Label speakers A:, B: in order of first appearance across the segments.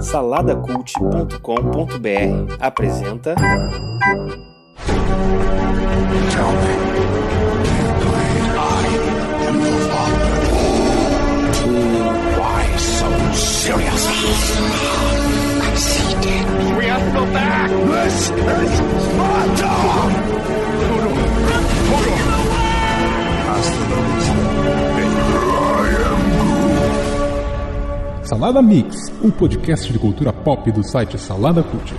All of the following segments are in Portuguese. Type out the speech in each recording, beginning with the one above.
A: Saladacult.com.br apresenta.
B: Tell.
C: Salada Mix, um podcast de cultura pop do site Salada Cult.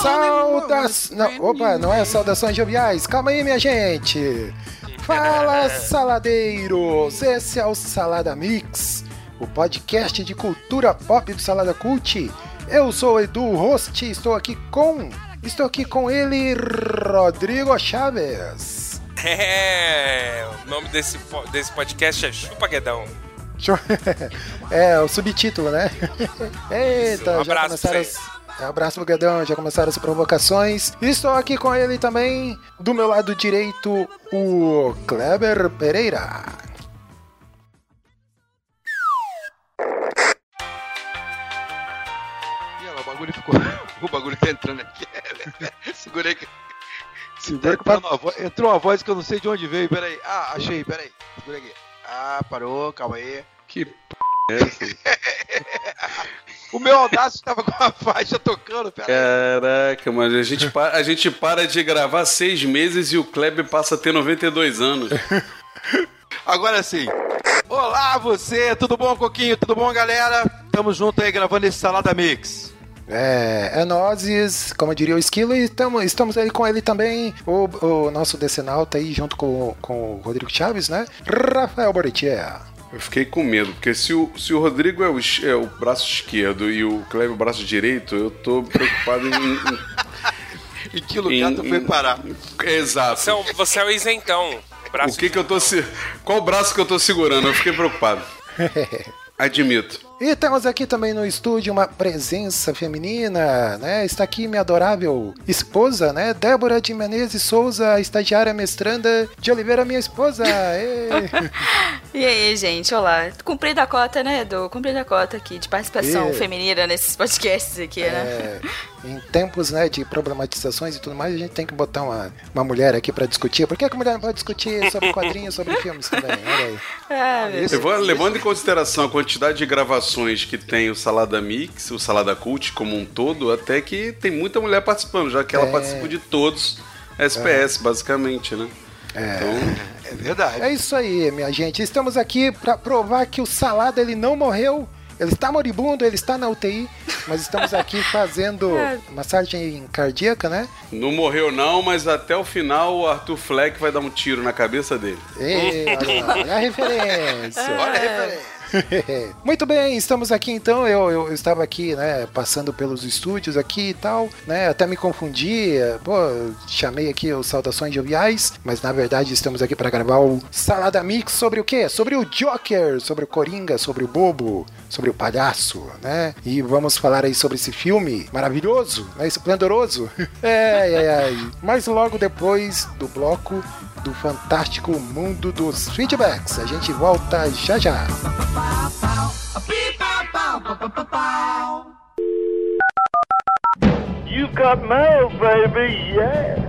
D: Saudas... Não, opa, não é saudações joviais. Calma aí, minha gente. Fala, saladeiros. Esse é o Salada Mix, o podcast de cultura pop do Salada Cult. Eu sou o Edu Host, estou aqui com... Estou aqui com ele, Rodrigo Chaves.
E: É, o nome desse, desse podcast é Chupa Guedão.
D: É, o subtítulo, né? Eita,
E: Um
D: já
E: abraço
D: começaram as... é, Abraço pro Gadão, já começaram as provocações. Estou aqui com ele também, do meu lado direito, o Kleber Pereira.
F: Ih, olha lá, o bagulho ficou. O bagulho tá entrando aqui. Segurei aqui.
D: Segura
F: Tá
D: que
F: Entrou uma voz que eu não sei de onde veio. Peraí. Ah, achei, peraí. Segura aqui. Ah, parou, calma aí.
G: Que p é essa?
F: O meu Audacity tava com a faixa tocando, peraí.
G: Caraca, mas a gente, pa- a gente para de gravar seis meses e o Kleber passa a ter 92 anos.
F: Agora sim. Olá, você. Tudo bom, Coquinho? Tudo bom, galera? Tamo junto aí gravando esse Salada Mix.
D: É, é nozes, como diria o Esquilo, e tamo, estamos aí com ele também, o, o nosso decenalta aí, junto com, com o Rodrigo Chaves, né? Rafael Boritier.
G: Eu fiquei com medo, porque se o, se o Rodrigo é o, é o braço esquerdo e o Kleber o braço direito, eu tô preocupado em. em-
F: Em que lugar
G: em-
F: tu foi
G: em-
F: parar?
G: Exato.
E: Você é o, você é o isentão. Braço
G: O que que eu tô se... Qual braço que eu tô segurando? Eu fiquei preocupado. Admito.
D: E temos aqui também no estúdio uma presença feminina, né? Está aqui minha adorável esposa, né? Débora de Menezes Souza, estagiária mestranda de Oliveira, minha esposa.
H: E aí, gente, olá. Cumprida a cota, né, Edu? Cumprida a cota aqui de participação
D: E-
H: feminina nesses podcasts aqui, né?
D: É, em tempos né, de problematizações e tudo mais, a gente tem que botar uma, uma mulher aqui pra discutir. Por que, que a mulher não pode discutir sobre quadrinhos, sobre filmes também? Olha aí.
H: Ah,
G: Eu vou- levando em consideração a quantidade de gravações que tem o Salada Mix, o Salada Cult como um todo, até que tem muita mulher participando, já que ela
D: É.
G: participa de todos SPS, basicamente, né? Então,
F: É verdade.
D: É isso aí, minha gente. Estamos aqui pra provar que o Salada ele não morreu. Ele está moribundo, ele está na UTI, mas estamos aqui fazendo massagem cardíaca, né?
G: não morreu não, mas até o final o Arthur Fleck vai dar um tiro na cabeça dele.
D: Ei, olha, lá, olha a referência.
F: Olha a referência.
D: Muito bem, estamos aqui então. Eu, eu, eu estava aqui, né, passando pelos estúdios aqui e tal, né, até me confundi. eh, Pô, chamei aqui os Saudações Joviais, mas na verdade estamos aqui para gravar o Salada Mix sobre o quê? Sobre o Joker, sobre o Coringa, sobre o Bobo, sobre o Palhaço, né? E vamos falar aí sobre esse filme maravilhoso, né, esplendoroso. É, é, é. Mas logo depois do bloco do fantástico mundo dos feedbacks. A gente volta já já.
I: You got mail, baby, yeah.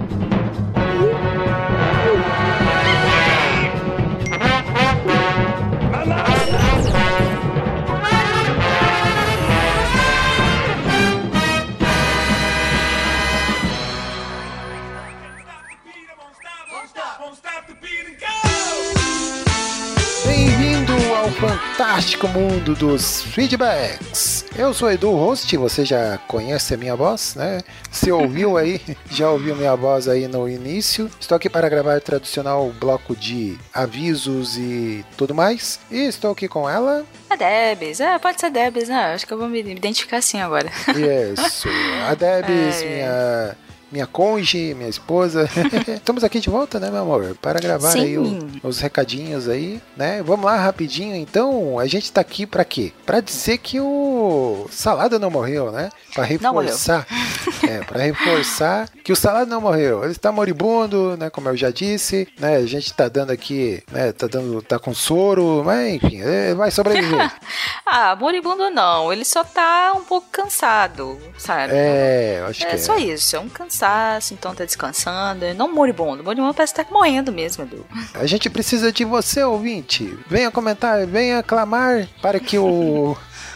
D: Ao fantástico mundo dos feedbacks. Eu sou Edu Host, você já conhece a minha voz, né? Se ouviu aí, já ouviu minha voz aí no início. Estou aqui para gravar o tradicional bloco de avisos e tudo mais. E estou aqui com ela.
H: A Debs. É, pode ser Debs, né? Acho que eu vou me identificar assim agora.
D: Isso, a Debs,
H: Ai, ai.
D: minha minha conge, minha esposa. Estamos aqui de volta, né, meu amor? Para gravar
H: Sim.
D: aí o- os recadinhos aí, né? Vamos lá rapidinho, então. A gente tá aqui para quê? Para dizer que o Salada não morreu, né? Para reforçar É, pra reforçar que o Salado não morreu. Ele está moribundo, né? Como eu já disse, né? A gente tá dando aqui, né? Tá dando, tá com soro, mas enfim, ele vai sobreviver.
H: ah, moribundo não. Ele só tá um pouco cansado, sabe?
D: É, acho
H: É
D: que é.
H: só isso, é um cansaço, então tá descansando. Não moribundo. Moribundo parece que tá morrendo mesmo, Edu.
D: A gente precisa de você, ouvinte. Venha comentar, venha clamar para que o,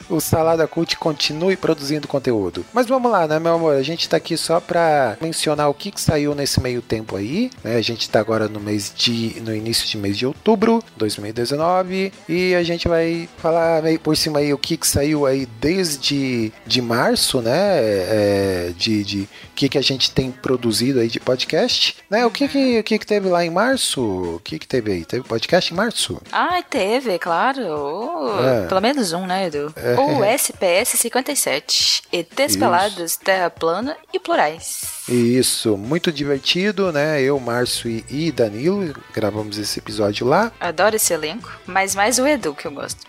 D: o Salada Cult continue produzindo conteúdo. Mas vamos lá, né, meu amor? A gente tá aqui só pra mencionar o que, que saiu nesse meio tempo aí. Né? A gente tá agora no mês de. no início de mês de outubro 2019. E a gente vai falar meio por cima aí o que, que saiu aí desde de março, né? É, de, de o que, que a gente tem produzido aí de podcast. Né? O que, que, o que, que teve lá em março? O que, que teve aí? Teve podcast em março?
H: Ah, teve, claro. Oh,
D: É.
H: Pelo menos um, né, Edu?
D: É.
H: O SPS 57. ETs
D: Isso.
H: pelados, terra plana e plurais.
D: Isso, muito divertido, né? Eu, Márcio e, e Danilo gravamos esse episódio lá.
H: Adoro esse elenco, mas mais o Edu que eu gosto.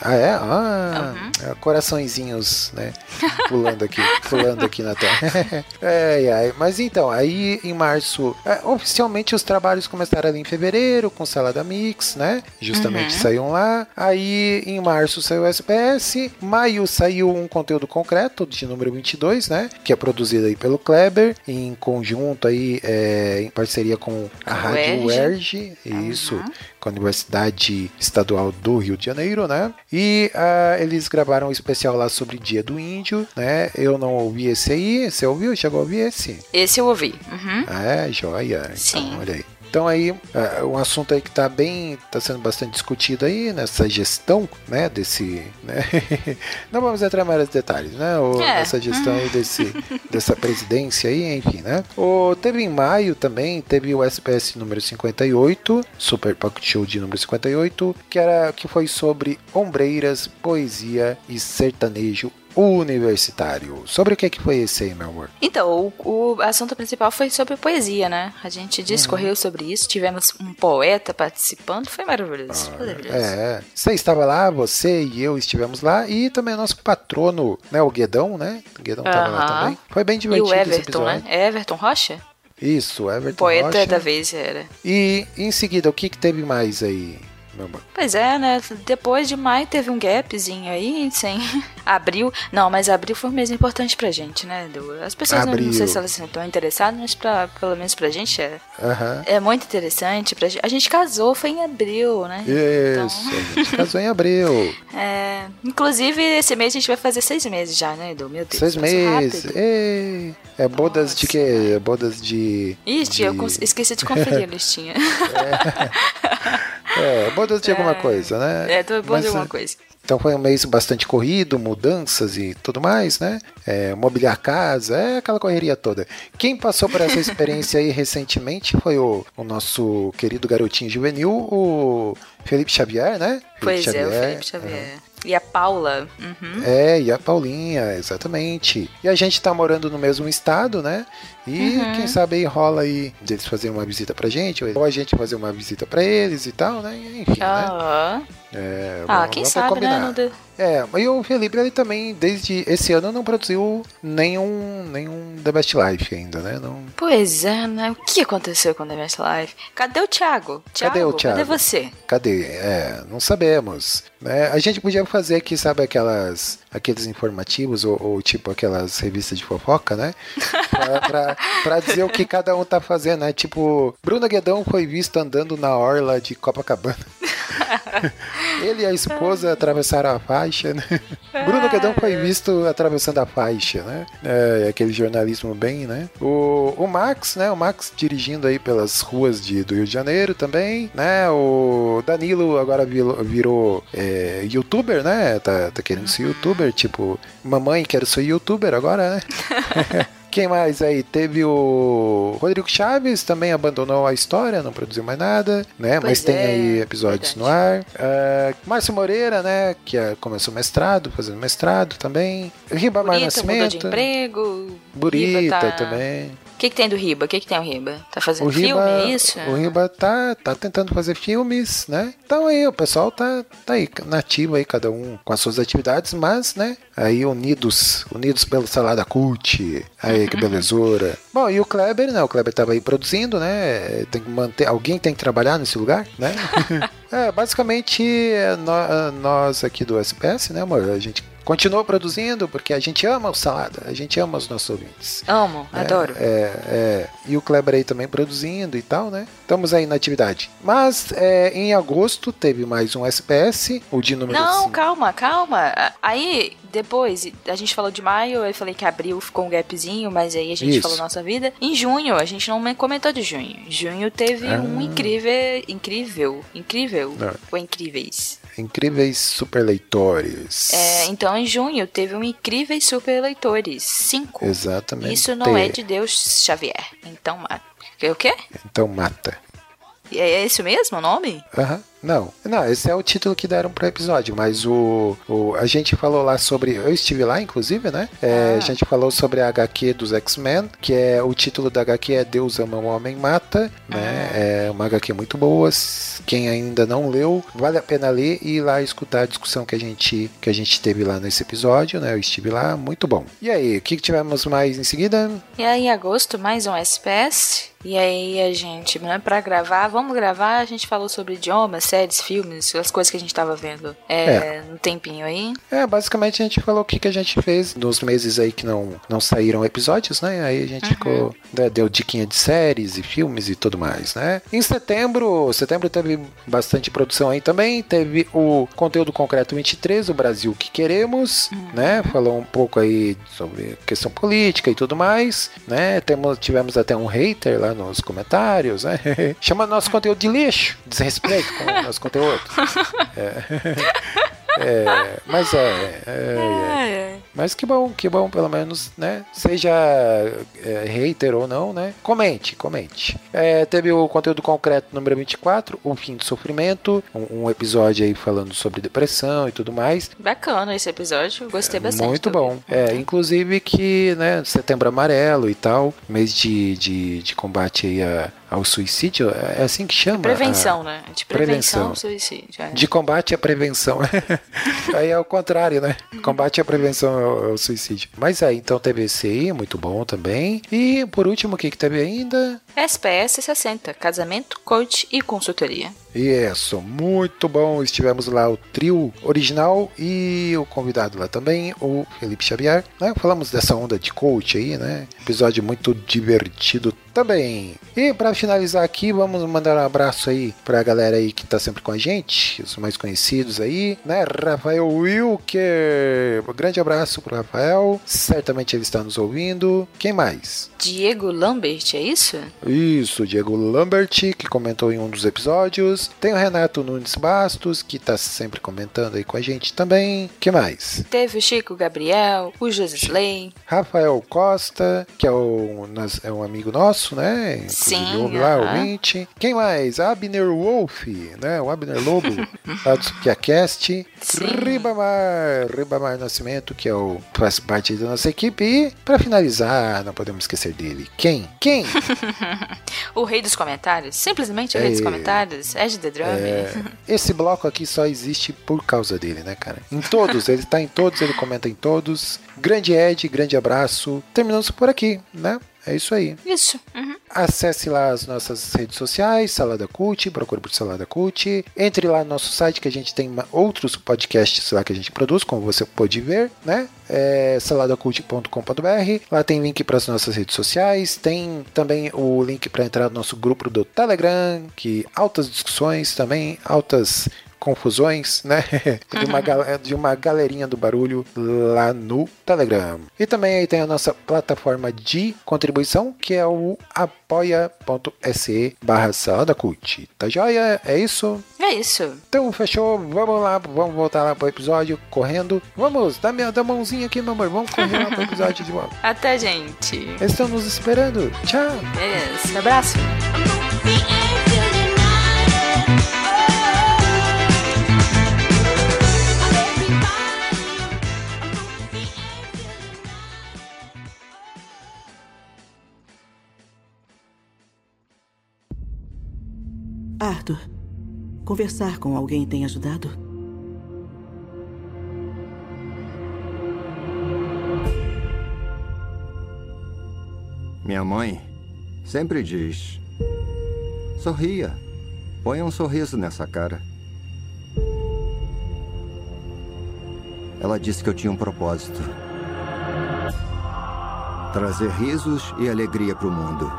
D: Ah, é? Ah, é, coraçõezinhos, né? Pulando aqui, pulando aqui na tela. é, é, mas então, aí em março, é, oficialmente os trabalhos começaram ali em fevereiro, com Salada Mix, né? Justamente
H: Uhum.
D: saíam lá. Aí em março saiu o SPS. Maio saiu um conteúdo concreto de número 22, né? Que é produzido aí pelo Kleber, em conjunto aí, é, em parceria com a Rádio
H: UERJ.
D: UERJ. Isso com a Universidade Estadual do Rio de Janeiro, né? E ah, eles gravaram um especial lá sobre Dia do Índio, né? Eu não ouvi esse aí. Você ouviu? Chegou a ouvir esse?
H: Esse eu ouvi. Uhum.
D: Ah, é, joia.
H: Sim.
D: Então, olha aí. Então aí, um assunto aí que tá bem, tá sendo bastante discutido aí nessa gestão, né, desse, né, não vamos entrar mais detalhes, né, o,
H: É.
D: essa gestão aí desse, dessa presidência aí, enfim, né. O, teve em maio também, teve o SPS número 58, Super Pocket Show de número 58, que era, que foi sobre ombreiras, poesia e sertanejo universitário. Sobre o que que foi esse aí, meu amor?
H: Então, o, o assunto principal foi sobre poesia, né? A gente discorreu
D: Uhum.
H: sobre isso, tivemos um poeta participando, foi maravilhoso. maravilhoso.
D: É, você estava lá, você e eu estivemos lá, e também nosso patrono, né, o Guedão, né? O Guedão estava lá
H: Aham.
D: também. Foi bem
H: E
D: divertido
H: o
D: esse
H: Everton, né? É Everton Rocha?
D: Isso, Everton
H: Poeta
D: Rocha.
H: da vez era.
D: E em seguida, o que, que teve mais aí,
H: Pois é, né? Depois de maio teve um gapzinho aí, sem abril. Não, mas abril foi um mês importante pra gente, né? Edu? As pessoas não, não sei se elas estão interessadas, mas pra, pelo menos pra gente é.
D: Aham.
H: É muito interessante. Pra gente. A gente casou, foi em abril, né?
D: Isso, a gente casou em abril.
H: É, inclusive, esse mês a gente vai fazer seis meses já, né, Edu? Meu Deus.
D: Seis meses. Ei, é bodas de quê? Bodas de.
H: Ixi,
D: de...
H: eu esqueci de conferir a listinha.
D: É, bodas de alguma coisa, né?
H: É, bom
D: Mas,
H: de alguma coisa.
D: Então foi um mês bastante corrido, mudanças e tudo mais, né? É, mobiliar casa, é aquela correria toda. Quem passou por essa experiência aí recentemente foi o, o nosso querido garotinho juvenil, o Felipe Xavier, né?
H: Pois
D: Felipe
H: é, o Felipe Xavier. E a Paula. Uhum.
D: É, e a Paulinha, exatamente. E a gente tá morando no mesmo estado, né? E
H: Uhum.
D: quem sabe aí rola aí deles fazerem uma visita pra gente, ou a gente fazer uma visita pra eles e tal, né? Enfim, né?
H: Ah,
D: É,
H: ah,
D: vamos-
H: quem
D: vamos
H: sabe, né?
D: combinar.
H: deu-
D: É, e o Felipe ele também, desde esse ano, não produziu nenhum, nenhum The Best Life ainda, né? Não...
H: Pois é, né? O que aconteceu com The Best Life? Cadê o Thiago?
D: Cadê o Thiago?
H: Cadê você?
D: Cadê? É, não sabemos. Né? A gente podia fazer aqui, sabe, aquelas, aqueles informativos, ou, ou tipo aquelas revistas de fofoca, né? Pra, pra, pra dizer o que cada um tá fazendo, né? Tipo, Bruno Guedão foi visto andando na orla de Copacabana. Ele e a esposa atravessaram a faixa, né? Bruno Guedão foi visto atravessando a faixa, né? É, aquele jornalismo bem, né? O, o Max, né? O Max dirigindo aí pelas ruas de, do Rio de Janeiro também, né? O Danilo agora virou, virou, é, youtuber, né? Tá, tá querendo ser youtuber, tipo, mamãe, quero ser youtuber agora, né? Quem mais aí? Teve o Rodrigo Chaves, também abandonou a história, não produziu mais nada, né?
H: Pois
D: Mas tem
H: é,
D: aí episódios no ar. Ah, Márcio Moreira, né? Que ah, começou mestrado, fazendo mestrado também. Ribamar
H: Burita mudou de
D: Nascimento.
H: emprego.
D: Burita
H: tá-
D: também.
H: que, que tem do Riba? O que, que tem o Riba? Tá fazendo
D: O
H: filme,
D: Riba,
H: é isso?
D: o Riba tá, tá tentando fazer filmes, né? Então aí o pessoal tá, tá aí nativo aí, cada um com as suas atividades, mas, né? Aí unidos, unidos pelo Salada Cult, aí que belezura. Bom, e o Kleber, né? O Kleber tava aí produzindo, né? Tem que manter, alguém tem que trabalhar nesse lugar, né? é, basicamente, é, nó- nós aqui do SPS, né, amor? A gente continua produzindo porque a gente ama o Salada, a gente ama os nossos ouvintes.
H: Amo, adoro.
D: É, é. E o Kleber aí também produzindo e tal, né? Estamos aí na atividade. Mas é, em agosto teve mais um SPS, o de número
H: Não,
D: 5.
H: calma, calma. Aí, depois, a gente falou de maio, eu falei que abril ficou um gapzinho, mas aí a gente
D: Isso.
H: falou nossa vida. Em junho, a gente não comentou de junho. Junho teve
D: Ah.
H: um incrível, incrível, incrível, ou incríveis.
D: Incríveis super leitores.
H: É, então, em junho, teve um incríveis super leitores, cinco.
D: Exatamente.
H: Isso não é de Deus Xavier. Então, mata. O quê?
D: Então mata.
H: É esse mesmo o nome?
D: Aham. Não, não, esse é o título que deram pro episódio, mas o, o a gente falou lá sobre, eu estive lá inclusive, né? É,
H: Ah.
D: A gente falou sobre a HQ dos X-Men, que é o título da HQ é Deus ama o homem mata, né?
H: Ah.
D: É uma HQ muito boa. Quem ainda não leu, vale a pena ler e ir lá escutar a discussão que a gente que a gente teve lá nesse episódio, né? Eu estive lá, muito bom. E aí, o que, que tivemos mais em seguida?
H: E aí, em agosto, mais um SPS. E aí, a gente, né, pra gravar, vamos gravar, a gente falou sobre idiomas, séries, filmes, as coisas que a gente tava vendo é, no tempinho aí.
D: É, basicamente a gente falou o que, que a gente fez nos meses aí que não, não saíram episódios, né? Aí a gente ficou. né, deu diquinha de séries e filmes e tudo mais, né? Em setembro, setembro teve bastante produção aí também. Teve o conteúdo concreto 23, o Brasil que queremos, né? Falou um pouco aí sobre questão política e tudo mais, né? Temos, tivemos até um hater lá nos comentários, né? Chama nosso conteúdo de lixo, desrespeito com nosso conteúdo. É, é, mas é, é, é. Mas que bom, que bom, pelo menos, né? Seja é, hater ou não, né? Comente, comente. É, teve o conteúdo concreto número 24, O Fim do Sofrimento, um, um episódio aí falando sobre depressão e tudo mais.
H: Bacana esse episódio, gostei bastante.
D: Muito bom. É, inclusive que, né, setembro amarelo e tal, mês de, de, de combate aí a- ao suicídio, é assim que chama?
H: Prevenção, né? De prevenção,
D: Prevenção.
H: ao suicídio. é.
D: De combate à prevenção. aí é o contrário, né? Combate à prevenção ao, ao suicídio. Mas aí, então aí, muito bom também. E por último, o que, que teve ainda?
H: SPS 60, casamento, coach e consultoria.
D: Isso, muito bom. Estivemos lá o trio original e o convidado lá também, o Felipe Xavier. Né? Falamos dessa onda de coach aí, né? Episódio muito divertido também. E para finalizar aqui, vamos mandar um abraço aí pra galera aí que tá sempre com a gente, os mais conhecidos aí, né? Rafael Wilker. Um grande abraço pro Rafael. Certamente ele está nos ouvindo. Quem mais?
H: Diego Lambert, é isso?
D: Isso, Diego Lambert, que comentou em um dos episódios. Tem o Renato Nunes Bastos, que tá sempre comentando aí com a gente também. que mais?
H: Teve o Chico Gabriel, o Josisley.
D: Rafael Costa, que é, o, é um amigo nosso, né? Inclusive,
H: Sim,
D: ouve lá,
H: aham.
D: ouvinte. Quem mais? Abner Wolf, né? O Abner Lobo, lá do SukiaCast.
H: Sim.
D: Ribamar, Ribamar Nascimento, que é o, faz parte da nossa equipe. E, pra finalizar, não podemos esquecer dele. Quem? Quem?
H: O rei dos comentários, simplesmente o rei dos
D: É.
H: comentários, Ed The Drum.
D: É, esse bloco aqui só existe por causa dele, né, cara? Em todos, ele tá em todos, ele comenta em todos. Grande Ed, grande abraço. Terminamos por aqui, né? É isso aí.
H: Isso. Uhum.
D: Acesse lá as nossas redes sociais, Salada Cult, procure por Salada Cult. Entre lá no nosso site que a gente tem outros podcasts lá que a gente produz, como você pode ver, né? É saladacult.com.br. Lá tem link para as nossas redes sociais, tem também o link para entrar no nosso grupo do Telegram, que altas discussões também, altas confusões, né? De uma, gal- de uma galerinha do barulho lá no Telegram. E também aí tem a nossa plataforma de contribuição, que é o apoia.se barra salada cult. Tá joia? É isso?
H: É isso.
D: Então fechou, vamos lá, vamos voltar lá pro episódio correndo. Vamos, dá minha dá a mãozinha aqui, meu amor. Vamos correr lá pro episódio de volta.
H: Até, gente.
D: Nos esperando. Tchau!
H: Yes. Abraço.
J: Quarto. Conversar com alguém tem ajudado?
K: Minha mãe sempre diz: sorria, ponha um sorriso nessa cara. Ela disse que eu tinha um propósito: trazer risos e alegria para o mundo.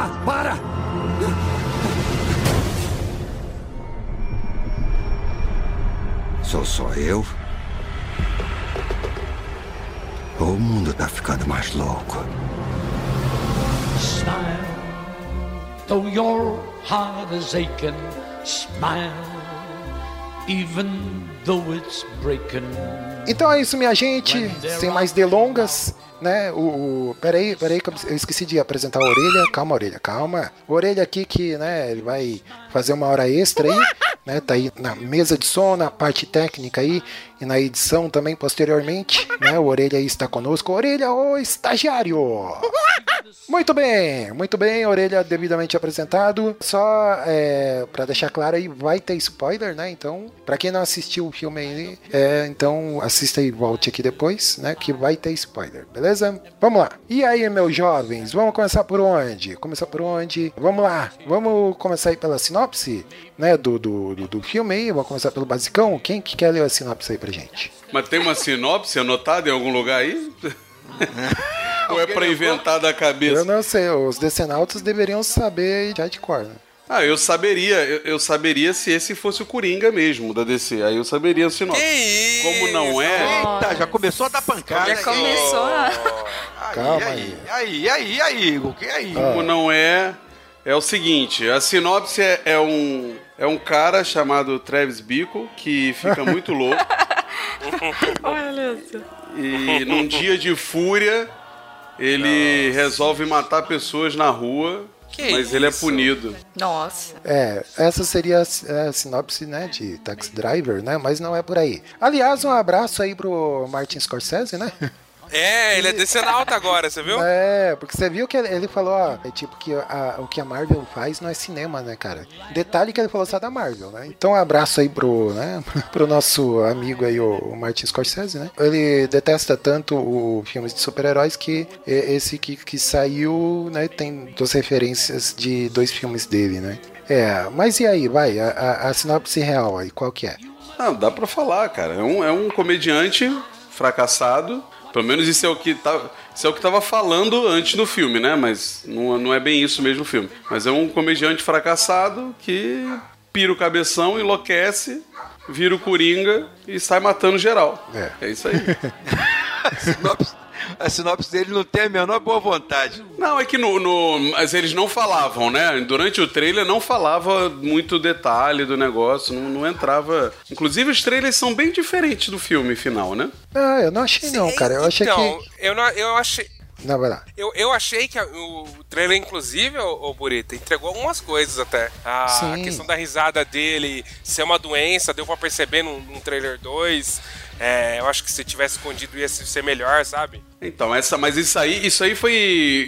K: Ah, para! Sou só eu? Ou o mundo tá ficando mais louco?
L: Smile, though your heart is aching. Smile,
D: Então é isso, minha gente. Sem mais delongas, né? O, o peraí, peraí, que eu esqueci de apresentar a orelha. Calma, orelha, calma. Orelha aqui que, né? Ele vai fazer uma hora extra aí, né? Tá aí na mesa de som, na parte técnica aí e na edição também posteriormente, né? O orelha está conosco. Orelha, o estagiário. Muito bem, muito bem, orelha devidamente apresentado. Só é, para deixar claro aí, vai ter spoiler, né? Então, para quem não assistiu o filme aí, é, então assista e volte aqui depois, né? Que vai ter spoiler, beleza? Vamos lá. E aí, meus jovens, vamos começar por onde? Começar por onde? Vamos lá, vamos começar aí pela sinopse, né? Do, do, do, do filme aí. Vamos começar pelo basicão. Quem que quer ler a sinopse aí pra gente?
G: Mas tem uma sinopse anotada em algum lugar aí? Ou é pra inventar da cabeça?
D: Eu não sei, os decenautas deveriam saber já de cor, né?
G: Ah, eu saberia, eu, eu, saberia se esse fosse o Coringa mesmo da DC. Aí eu saberia o sinopse.
E: Que
G: Como não é.
F: Eita, já começou a dar pancada.
H: Já começou a...
F: Aí,
D: Calma
F: aí, aí, aí, aí, Igor, que aí?
G: Como não é, é o seguinte: a sinopse é, é um. É um cara chamado Travis Bickle que fica muito louco.
H: Olha isso.
G: E num dia de fúria, ele resolve matar pessoas na rua,
E: Que
G: mas ele é
E: isso?
G: punido.
H: Nossa.
D: É, essa seria a, a sinopse, né, de Taxi Driver, né, mas não é por aí. Aliás, um abraço aí pro Martin Scorsese, né?
E: É, ele é decenalta agora, você viu?
D: É, porque você viu que ele, falou, ó, é tipo que a- o que a Marvel faz não é cinema, né, cara? Detalhe que ele falou só da Marvel, né? Então um abraço aí pro, né, pro nosso amigo aí, o, o Martin Scorsese, né? Ele detesta tanto o filmes de super-heróis que esse que, que saiu, né, tem duas referências de dois filmes dele, né? É, mas e aí, vai, a, a, a sinopse real aí, qual que é?
G: Ah, dá pra falar, cara. É um, é um comediante fracassado. Pelo menos isso é o que tá, isso é o que tava falando antes do filme, né? Mas não, não é bem isso mesmo o filme. Mas é um comediante fracassado que pira o cabeção, enlouquece, vira o coringa e sai matando geral.
D: É.
G: É isso aí.
F: A sinopse, dele não tem a menor boa vontade.
G: Não, é que no, no- Mas eles não falavam, né? Durante o trailer não falava muito detalhe do negócio, não, não entrava. Inclusive, os trailers são bem diferentes do filme final, né?
D: Ah, eu não achei não, cara, eu achei
E: então,
D: que...
E: eu, não, eu achei.
D: Não, vai lá.
E: Eu, eu achei que a- o trailer, inclusive, o, Burita, entregou algumas coisas até. A
D: Sim.
E: questão da risada dele ser uma doença, deu pra perceber num, num trailer 2. É, eu acho que se tivesse escondido ia ser melhor, sabe?
G: Então, essa, mas isso aí, isso aí foi.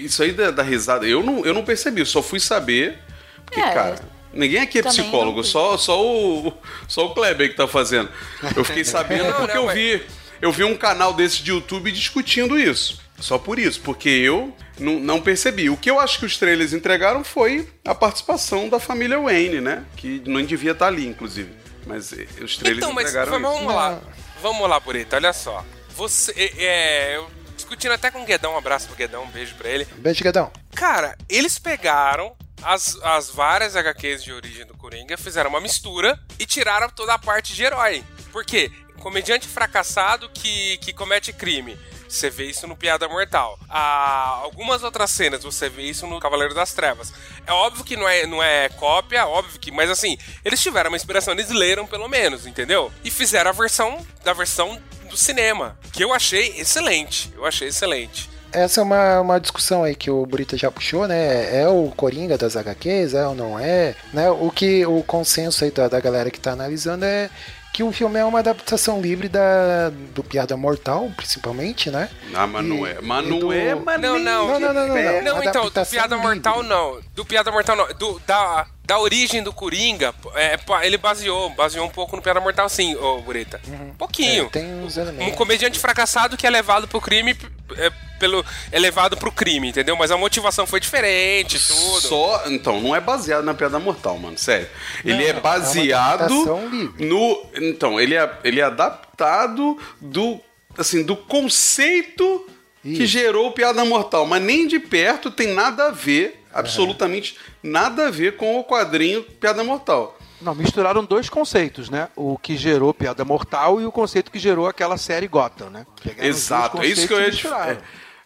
G: Isso aí da, da risada, eu não, eu não percebi, eu só fui saber. Porque,
H: É,
G: cara, ninguém aqui é psicólogo, só, só, o, só o Kleber que tá fazendo. Eu fiquei sabendo
E: Não,
G: porque
E: não,
G: eu
E: mas-
G: vi. Eu vi um canal desse de YouTube discutindo isso. Só por isso, porque eu não, não percebi. O que eu acho que os trailers entregaram foi a participação da família Wayne, né? Que não devia estar ali, inclusive. Mas eh, os trailers
E: Então, mas
G: entregaram isso.
E: vamos lá. Vamos lá, Burita, olha só. Você. É, é, eu discutindo até com o Guedão, um abraço pro Guedão, um beijo pra ele.
D: Beijo, Gadão.
E: Cara, eles pegaram as, as várias HQs de origem do Coringa, fizeram uma mistura e tiraram toda a parte de herói. Por quê? Comediante fracassado que, que comete crime. Você vê isso no Piada Mortal. Ah, algumas outras cenas você vê isso no Cavaleiro das Trevas. É óbvio que não é, não é cópia, óbvio que. Mas assim, eles tiveram uma inspiração, eles leram pelo menos, entendeu? E fizeram a versão da versão do cinema. Que eu achei excelente. Eu achei excelente.
D: Essa é uma, uma discussão aí que o Burita já puxou, né? É o Coringa das HQs, é ou não é? Né? O que o consenso aí da, da galera que tá analisando é que o filme é uma adaptação livre da, do Piada Mortal, principalmente, né?
G: Ah, mas não é. Mas não
D: do-
G: é, mas
E: Não, não.
D: Não, não, não, não. não.
E: Não, então, do Piada
D: livre.
E: Mortal não. Do Piada Mortal não. Do, da, da origem do Coringa, é, ele baseou, baseou um pouco no Piada Mortal, sim, ô Bureta. Um pouquinho.
D: É, tem uns
E: Um
D: elementos.
E: comediante fracassado que é levado pro crime. É, pelo, é levado pro crime, entendeu? Mas a motivação foi diferente, tudo.
G: Só. Então, não é baseado na Piada Mortal, mano. Sério. Ele
D: Não,
G: é
D: é
G: baseado
D: livre.
G: no. Então, ele é, ele é adaptado do. Assim, do conceito que gerou o Piada Mortal. Mas nem de perto tem nada a ver, absolutamente nada a ver com o quadrinho Piada Mortal.
F: Não, misturaram dois conceitos, né? O que gerou Piada Mortal e o conceito que gerou aquela série Gotham, né? Pegaram
G: Exato, é isso que eu ia te é.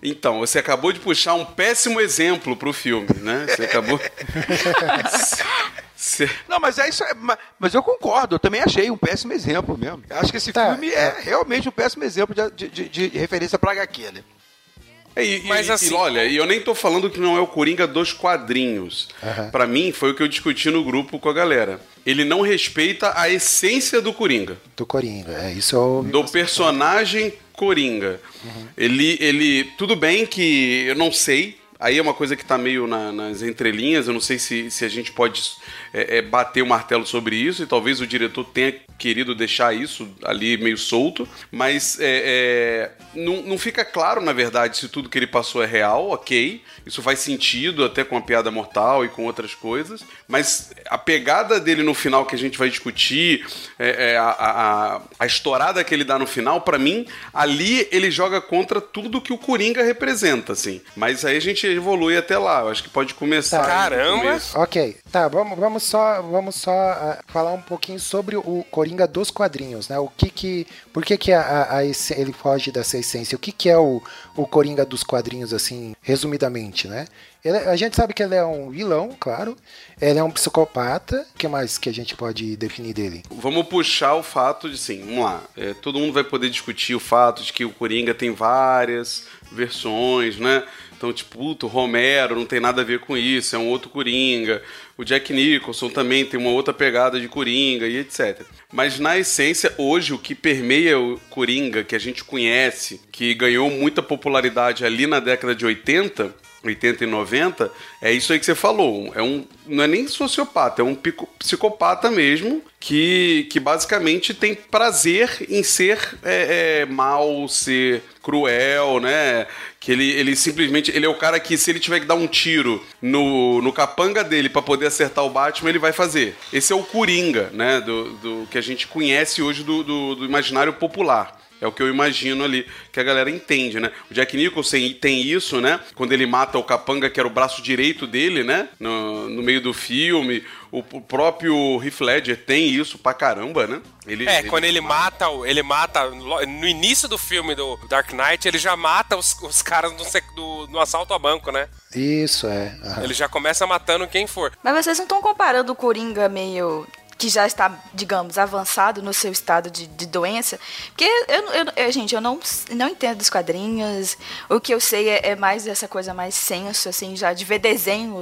G: Então, você acabou de puxar um péssimo exemplo pro filme, né? Você acabou.
F: Não, mas é isso. é- ma- Mas eu concordo, eu também achei um péssimo exemplo mesmo. Eu acho que esse
D: Tá,
F: filme é realmente um péssimo exemplo de, de- de- de referência pra HQ, né?
G: É, E,
E: Mas
G: e-
E: assim-
G: e olha, e eu nem tô falando que não é o Coringa dos quadrinhos.
D: Aham.
G: Pra mim, foi o que eu discuti no grupo com a galera. Ele não respeita a essência do Coringa,
D: Do Coringa. É, isso eu ouvi
G: do personagem Coringa. Ele, ele. Tudo bem que eu não sei. Aí é uma coisa que tá meio na- nas entrelinhas. Eu não sei se, se a gente pode é, é, bater o martelo sobre isso. E talvez o diretor tenha querido deixar isso ali meio solto. Mas é, é, não, não fica claro, na verdade, se tudo que ele passou é real, ok. Isso faz sentido até com a piada mortal e com outras coisas. Mas a pegada dele no final que a gente vai discutir, é, é, a, a, a- estourada que ele dá no final, pra mim, ali ele joga contra tudo que o Coringa representa, assim. Mas aí a gente evolui até lá. Eu acho que pode começar.
D: Tá.
E: Caramba!
D: Ok, tá, vamos, vamos só, vamos só ah, falar um pouquinho sobre o Coringa dos quadrinhos, né? O que que, por que que a, a- a ele foge dessa essência? O que que é o, o Coringa dos quadrinhos, assim, resumidamente, né? Ele- a gente sabe que ele é um vilão, claro, ele é um psicopata, o que mais que a gente pode definir dele?
G: Vamos puxar o fato de, sim, vamos lá. É, todo mundo vai poder discutir o fato de que o Coringa tem várias versões, né? Então, tipo, puto, Romero não tem nada a ver com isso, é um outro Coringa. O Jack Nicholson também tem uma outra pegada de Coringa e etc. Mas na essência, hoje, o que permeia o Coringa, que a gente conhece, que ganhou muita popularidade ali na década de 80, 80 e 90, é isso aí que você falou. É um, não é nem sociopata, é um pico- psicopata mesmo, que, que basicamente tem prazer em ser é, é, mal, ser cruel, né? Que ele, ele simplesmente. Ele é o cara que, se ele tiver que dar um tiro no, no capanga dele pra poder acertar o Batman, ele vai fazer. Esse é o Coringa, né? Do, do que a gente conhece hoje do, do, do imaginário popular. É o que eu imagino ali, que a galera entende, né? O Jack Nicholson tem isso, né? Quando ele mata o capanga, que era o braço direito dele, né? No, no meio do filme. O, o próprio Heath Ledger tem isso pra caramba, né? Ele,
E: É, quando ele mata, o- ele mata no início do filme do Dark Knight, ele já mata os, os caras do- no assalto a banco, né?
D: Isso, é. aham.
E: Ele já começa matando quem for.
H: Mas vocês não estão comparando o Coringa meio que já está, digamos, avançado no seu estado de, de doença? Porque eu, eu- eu- gente, eu não, não entendo dos quadrinhos. O que eu sei é, é mais essa coisa mais senso, assim, já de ver desenho.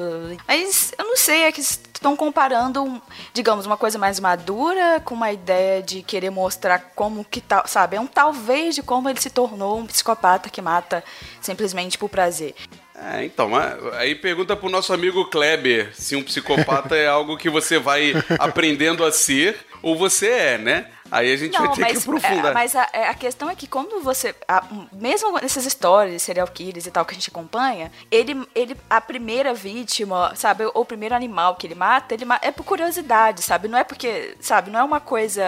H: Mas eu não sei, é que estão comparando, digamos, uma coisa mais madura com uma ideia de querer mostrar como que tal, sabe? É um talvez de como ele se tornou um psicopata que mata simplesmente por prazer.
G: É, então, aí pergunta pro nosso amigo Kleber se um psicopata é algo que você vai aprendendo a ser ou você é, né? Aí a gente vai ter que aprofundar.
H: é, mas a, é, a questão é que quando você. a- mesmo nessas histórias, serial killers e tal, que a gente acompanha, ele, ele a primeira vítima, sabe, ou o primeiro animal que ele mata, ele é por curiosidade, sabe? Não é porque, sabe, não é uma coisa,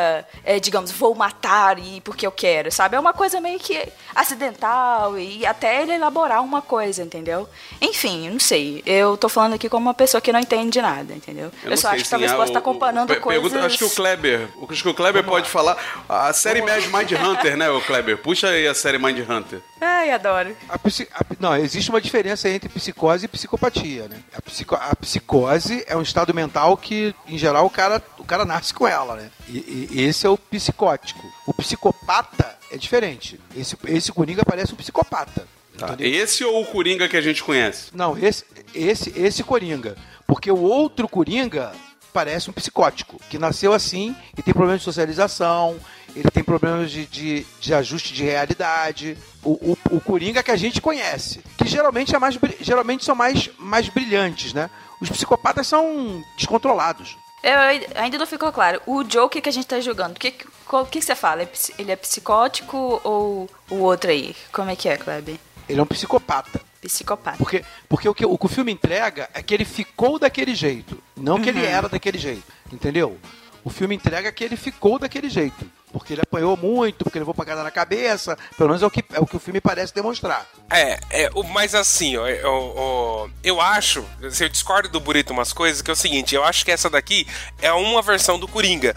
H: é, digamos, vou matar e porque eu quero, sabe? É uma coisa meio que acidental e até ele elaborar uma coisa, entendeu? Enfim, não sei. Eu tô falando aqui como uma pessoa que não entende nada, entendeu? Eu,
G: não
H: só
G: sei
H: acho que talvez possa
G: o-
H: estar comparando
G: o-
H: coisas.
G: Pergunta, acho que o Kleber, acho que o Kleber pode falar. A série Mad Mind Hunter, né, o Kleber? Puxa aí a série Mind Hunter.
H: Ai, adoro.
F: A psi- a- não, existe uma diferença entre psicose e psicopatia, né? A, psico- a psicose é um estado mental que, em geral, o cara, o cara nasce com ela, né? E, e esse é o psicótico. O psicopata é diferente. Esse, esse Coringa parece um psicopata.
G: Tá. Esse ou o Coringa que a gente conhece?
F: Não, esse, esse, esse Coringa. Porque o outro Coringa parece um psicótico, que nasceu assim e tem problemas de socialização, ele tem problemas de, de, de ajuste de realidade. O, o, o Coringa que a gente conhece, que geralmente, é mais, geralmente são mais, mais brilhantes, né? Os psicopatas são descontrolados.
H: Eu, ainda não ficou claro. O Joker que a gente tá jogando, o que, qual- que, que você fala? É Ele é psicótico ou o outro aí? Como é que é, Kleber?
F: Ele é um psicopata.
H: Psicopata.
F: Porque, porque o, que, o que o filme entrega é que ele ficou daquele jeito, não que ele
H: Uhum.
F: era daquele jeito, entendeu? O filme entrega que ele ficou daquele jeito. Porque ele apanhou muito, porque levou pancada na cabeça. Pelo menos é o que, é o, que o filme parece demonstrar.
E: É, é, o- mas assim, ó, eu, eu, eu acho, eu discordo do Burito umas coisas, que é o seguinte, eu acho que essa daqui é uma versão do Coringa.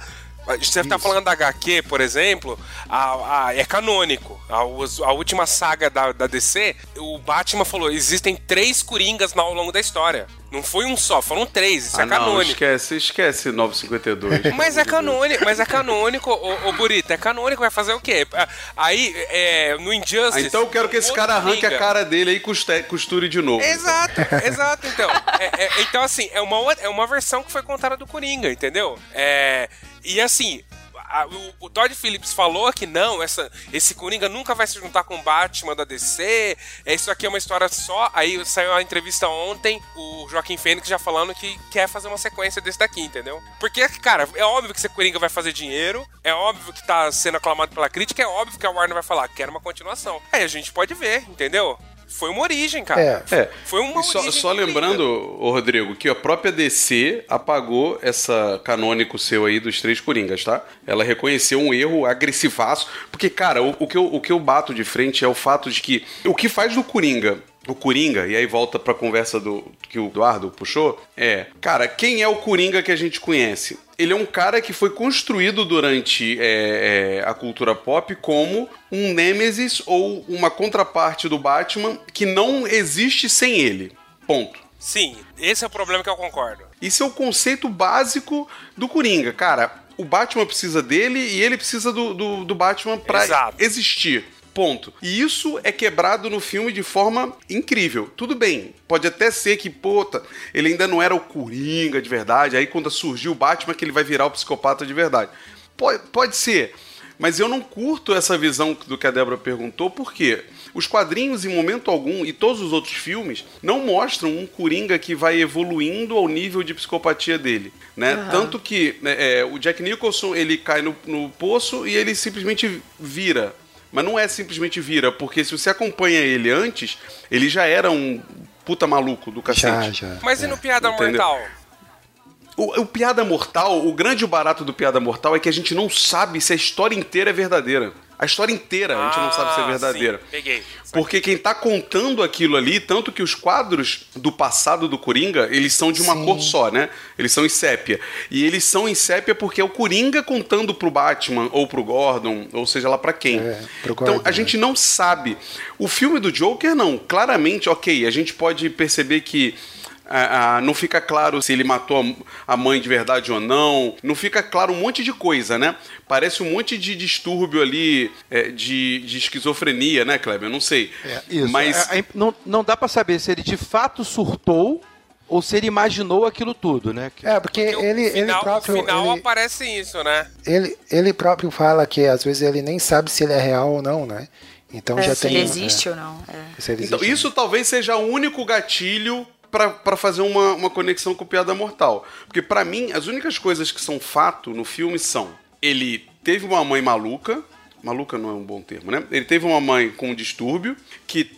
E: Você tá falando da HQ, por exemplo, a, a- é canônico. A, a última saga da, da DC, o Batman falou: existem três Coringas ao longo da história. Não foi um só, foram três. Isso
G: ah,
E: é
G: não,
E: canônico.
G: esquece, esquece 952.
E: Mas é canônico, mas é canônico, ô, ô Burito, é canônico, vai fazer o quê? Aí, é, no
G: Ah,
E: Injustice.
G: então eu quero que esse cara arranque a cara dele aí e costure de novo.
E: Exato, exato, então. É- é- então, assim, é uma, é uma versão que foi contada do Coringa, entendeu? É, e assim. A- o, o Todd Phillips falou que não, essa, esse Coringa nunca vai se juntar com o Batman da DC. É, isso aqui é uma história só. Aí saiu a entrevista ontem, o Joaquim Fênix já falando que quer fazer uma sequência desse daqui, entendeu? Porque, cara, é óbvio que esse Coringa vai fazer dinheiro, é óbvio que tá sendo aclamado pela crítica, é óbvio que a Warner vai falar que quer uma continuação. Aí a gente pode ver, entendeu? Foi uma origem, cara.
G: É.
E: Foi uma
G: E só,
E: origem
G: só
E: do
G: lembrando, ô Rodrigo, que a própria DC apagou essa canônico seu aí dos três Coringas, tá? Ela reconheceu um erro agressivaço. Porque, cara, o, o que eu, o que eu bato de frente é o fato de que o que faz do Coringa. O Coringa, e aí volta pra conversa do que o Eduardo puxou, é, cara, quem é o Coringa que a gente conhece? Ele é um cara que foi construído durante é, é, a cultura pop como um Nêmesis ou uma contraparte do Batman que não existe sem ele. Ponto.
E: Sim, esse é o problema que eu concordo.
G: Isso é o conceito básico do Coringa. Cara, o Batman precisa dele e ele precisa do, do, do Batman pra
E: Exato.
G: existir. Ponto. E isso é quebrado no filme de forma incrível. Tudo bem, pode até ser que, puta, ele ainda não era o Coringa de verdade. Aí quando surgiu o Batman que ele vai virar o psicopata de verdade. Pode, pode ser. Mas eu não curto essa visão do que a Débora perguntou, porque os quadrinhos, em momento algum, e todos os outros filmes, não mostram um Coringa que vai evoluindo ao nível de psicopatia dele. Né?
M: Aham.
G: Tanto que né, é, o Jack Nicholson ele cai no, no poço e ele simplesmente vira. Mas não é simplesmente vira, porque se você acompanha ele antes, ele já era um puta maluco do cacete.
D: já.
E: Mas e no Piada
G: Entendeu?
E: Mortal?
G: O, o Piada Mortal, o grande barato do Piada Mortal é que a gente não sabe se a história inteira é verdadeira. A história inteira a gente não sabe se é
E: Ah,
G: verdadeira.
E: sim, peguei.
G: Porque quem tá contando aquilo ali, tanto que os quadros do passado do Coringa, eles são de uma cor só, né? Eles são em sépia. E eles são em sépia porque é o Coringa contando pro Batman, ou pro Gordon, ou seja lá pra quem.
D: pro
G: então a gente não sabe. O filme do Joker, não. Claramente, ok, a gente pode perceber que. Ah, ah, não fica claro se ele matou a- mãe de verdade ou não. Não fica claro um monte de coisa, né? Parece um monte de distúrbio ali é, de, de esquizofrenia, né, Kleber? Eu não sei.
F: Isso.
G: Mas
F: É, é, não, não dá pra saber se ele de fato surtou ou se ele imaginou aquilo tudo, né?
D: É, porque ele, ele
E: Final,
D: próprio.
E: no final
D: ele-
E: aparece isso, né?
D: ele, ele próprio fala que às vezes ele nem sabe se ele é real ou não, né? Então
H: É,
D: já
H: se
D: tem.
H: ele existe
D: é,
H: ou não. é.
D: se ele
G: Então, isso talvez seja o único gatilho pra fazer uma, uma conexão com Piada Mortal. Porque pra mim, as únicas coisas que são fato no filme são: ele teve uma mãe maluca, maluca não é um bom termo, né? Ele teve uma mãe com um distúrbio que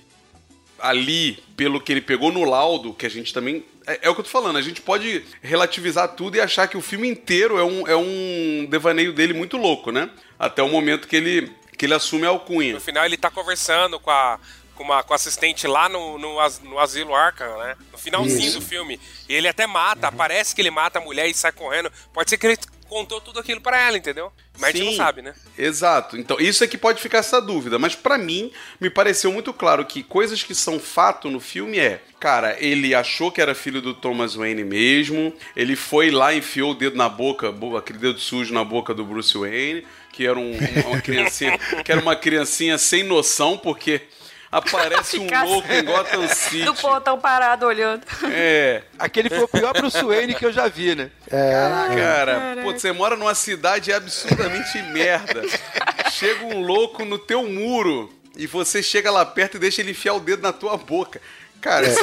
G: ali, pelo que ele pegou no laudo, que a gente também. É, é o que eu tô falando, a gente pode relativizar tudo e achar que o filme inteiro é um, é um devaneio dele muito louco, né? Até o momento que ele, que ele assume a alcunha.
E: No final ele tá conversando com a, com uma, com assistente lá no, no, as- no asilo Arkham, né? No finalzinho
G: Isso.
E: do filme. E ele até mata, parece que ele mata a mulher e sai correndo. Pode ser que ele contou tudo aquilo pra ela, entendeu? Mas a gente não sabe, né?
G: Exato. Então, isso é que pode ficar essa dúvida. Mas pra mim, me pareceu muito claro que coisas que são fato no filme é, cara, ele achou que era filho do Thomas Wayne mesmo, ele foi lá e enfiou o dedo na boca, bo- aquele dedo sujo na boca do Bruce Wayne, que era um- uma criancinha, que era uma criancinha sem noção, porque aparece um louco em Gotham City.
H: Do portão parado olhando.
G: É.
F: Aquele foi o pior Bruce Wayne que eu já vi, né?
D: É,
G: Cara, pô, você mora numa cidade absurdamente merda. Chega um louco no teu muro e você chega lá perto e deixa ele enfiar o dedo na tua boca. Cara, isso...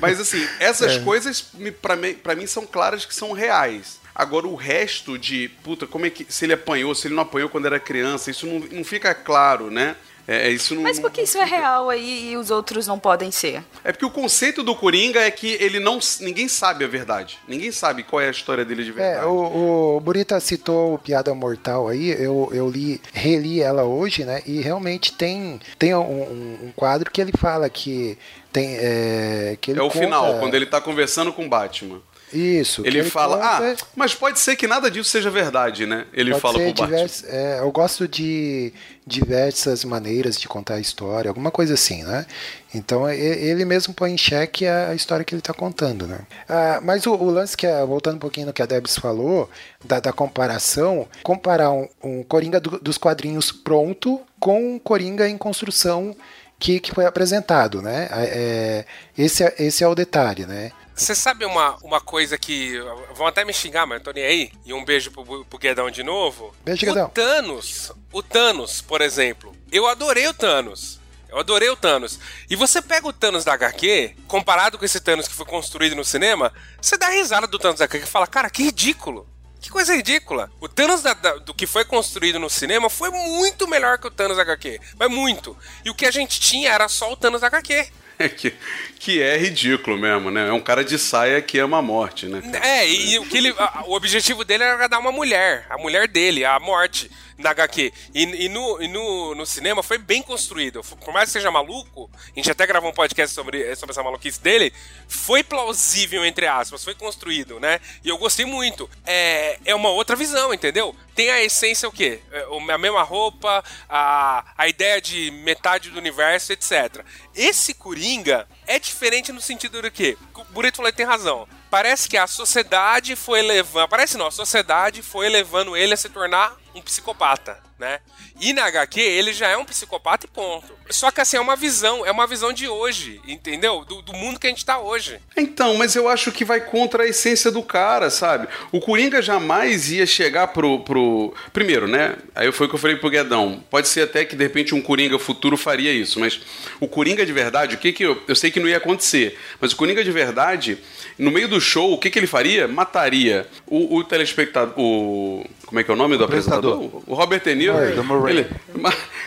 G: Mas assim, essas coisas me- pra mim, pra mim são claras que são reais. Agora o resto de, puta, como é que se ele apanhou, se ele não apanhou quando era criança, isso não, não fica claro, né? É, isso não,
H: Mas por que isso é real aí e os outros não podem ser?
G: É porque o conceito do Coringa é que ele não. Ninguém sabe a verdade. Ninguém sabe qual é a história dele de verdade.
D: É, o, o Burita citou o Piada Mortal aí, eu, eu li, reli ela hoje, né? E realmente tem, tem um, um- um quadro que ele fala que tem. É, que ele
G: É o
D: conta-
G: final, quando ele tá conversando com o Batman.
D: Isso. que
G: Ele, fala,
D: conta-
G: ah, mas pode ser que nada disso seja verdade, né? Ele
D: Pode
G: fala
D: ser
G: pro Batman.
D: divers- é, eu gosto de diversas maneiras de contar a história, alguma coisa assim, né? Então ele mesmo põe em xeque a a história que ele está contando, né? Ah, mas o, o lance que, é, voltando um pouquinho no que a Debs falou, da, da comparação, comparar um, um Coringa do- dos quadrinhos pronto com um Coringa em construção que, que foi apresentado, né? É, esse, é, esse é o detalhe, né?
E: Você sabe uma, uma coisa que. Vão até me xingar, mas eu tô nem aí. E um beijo pro, pro Guedão de novo.
D: Beijo,
E: o
D: Guedão.
E: Thanos, o Thanos, por exemplo. Eu adorei o Thanos. Eu adorei o Thanos. E você pega o Thanos da HQ, comparado com esse Thanos que foi construído no cinema, você dá risada do Thanos da HQ e fala, cara, que ridículo. Que coisa ridícula. O Thanos da- da- do que foi construído no cinema foi muito melhor que o Thanos HQ. Mas muito. E o que a gente tinha era só o Thanos HQ.
G: Que, que é ridículo mesmo, né? É um cara de saia que ama a morte, né?
E: É, e, e o que ele, a- o objetivo dele era dar uma mulher, a mulher dele, a morte na HQ. E, e no, e no, no cinema foi bem construído. Por mais que seja maluco, a gente até gravou um podcast sobre, sobre essa maluquice dele, foi plausível, entre aspas, foi construído, né? E eu gostei muito. É, é uma outra visão, entendeu? Tem a essência o quê? É, A mesma roupa, a, a ideia de metade do universo, etc. Esse Coringa é diferente no sentido do quê? O Burito falou que tem razão. Parece que a sociedade foi levando. Parece não, a sociedade foi levando ele a se tornar um psicopata, né? E na HQ ele já é um psicopata e ponto. Só que assim, é uma visão, é uma visão de hoje, entendeu? Do, do mundo que a gente tá hoje.
G: Então, mas eu acho que vai contra a essência do cara, sabe? O Coringa jamais ia chegar pro. pro... Primeiro, né? Aí foi o que eu falei pro Guedão. Pode ser até que de repente um Coringa futuro faria isso, mas o Coringa de verdade, o que que eu. Eu sei que não ia acontecer, mas o Coringa de verdade, no meio do show, o que que ele faria? Mataria o, o telespectador. O. Como é que é o nome do apresentador? O Robert De Niro.
F: Murray.
G: Ele,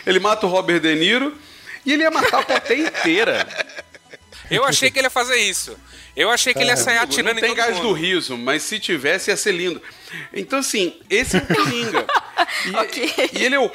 G: ele mata o Robert De Niro e ele ia matar a plateia inteira.
E: Eu achei que ele ia fazer isso. Eu achei que ele ia sair atirando
G: Não tem gás
E: mundo.
G: do riso, mas se tivesse ia ser lindo. Então, assim, esse é o Coringa. E,
H: Ok.
G: e ele é o,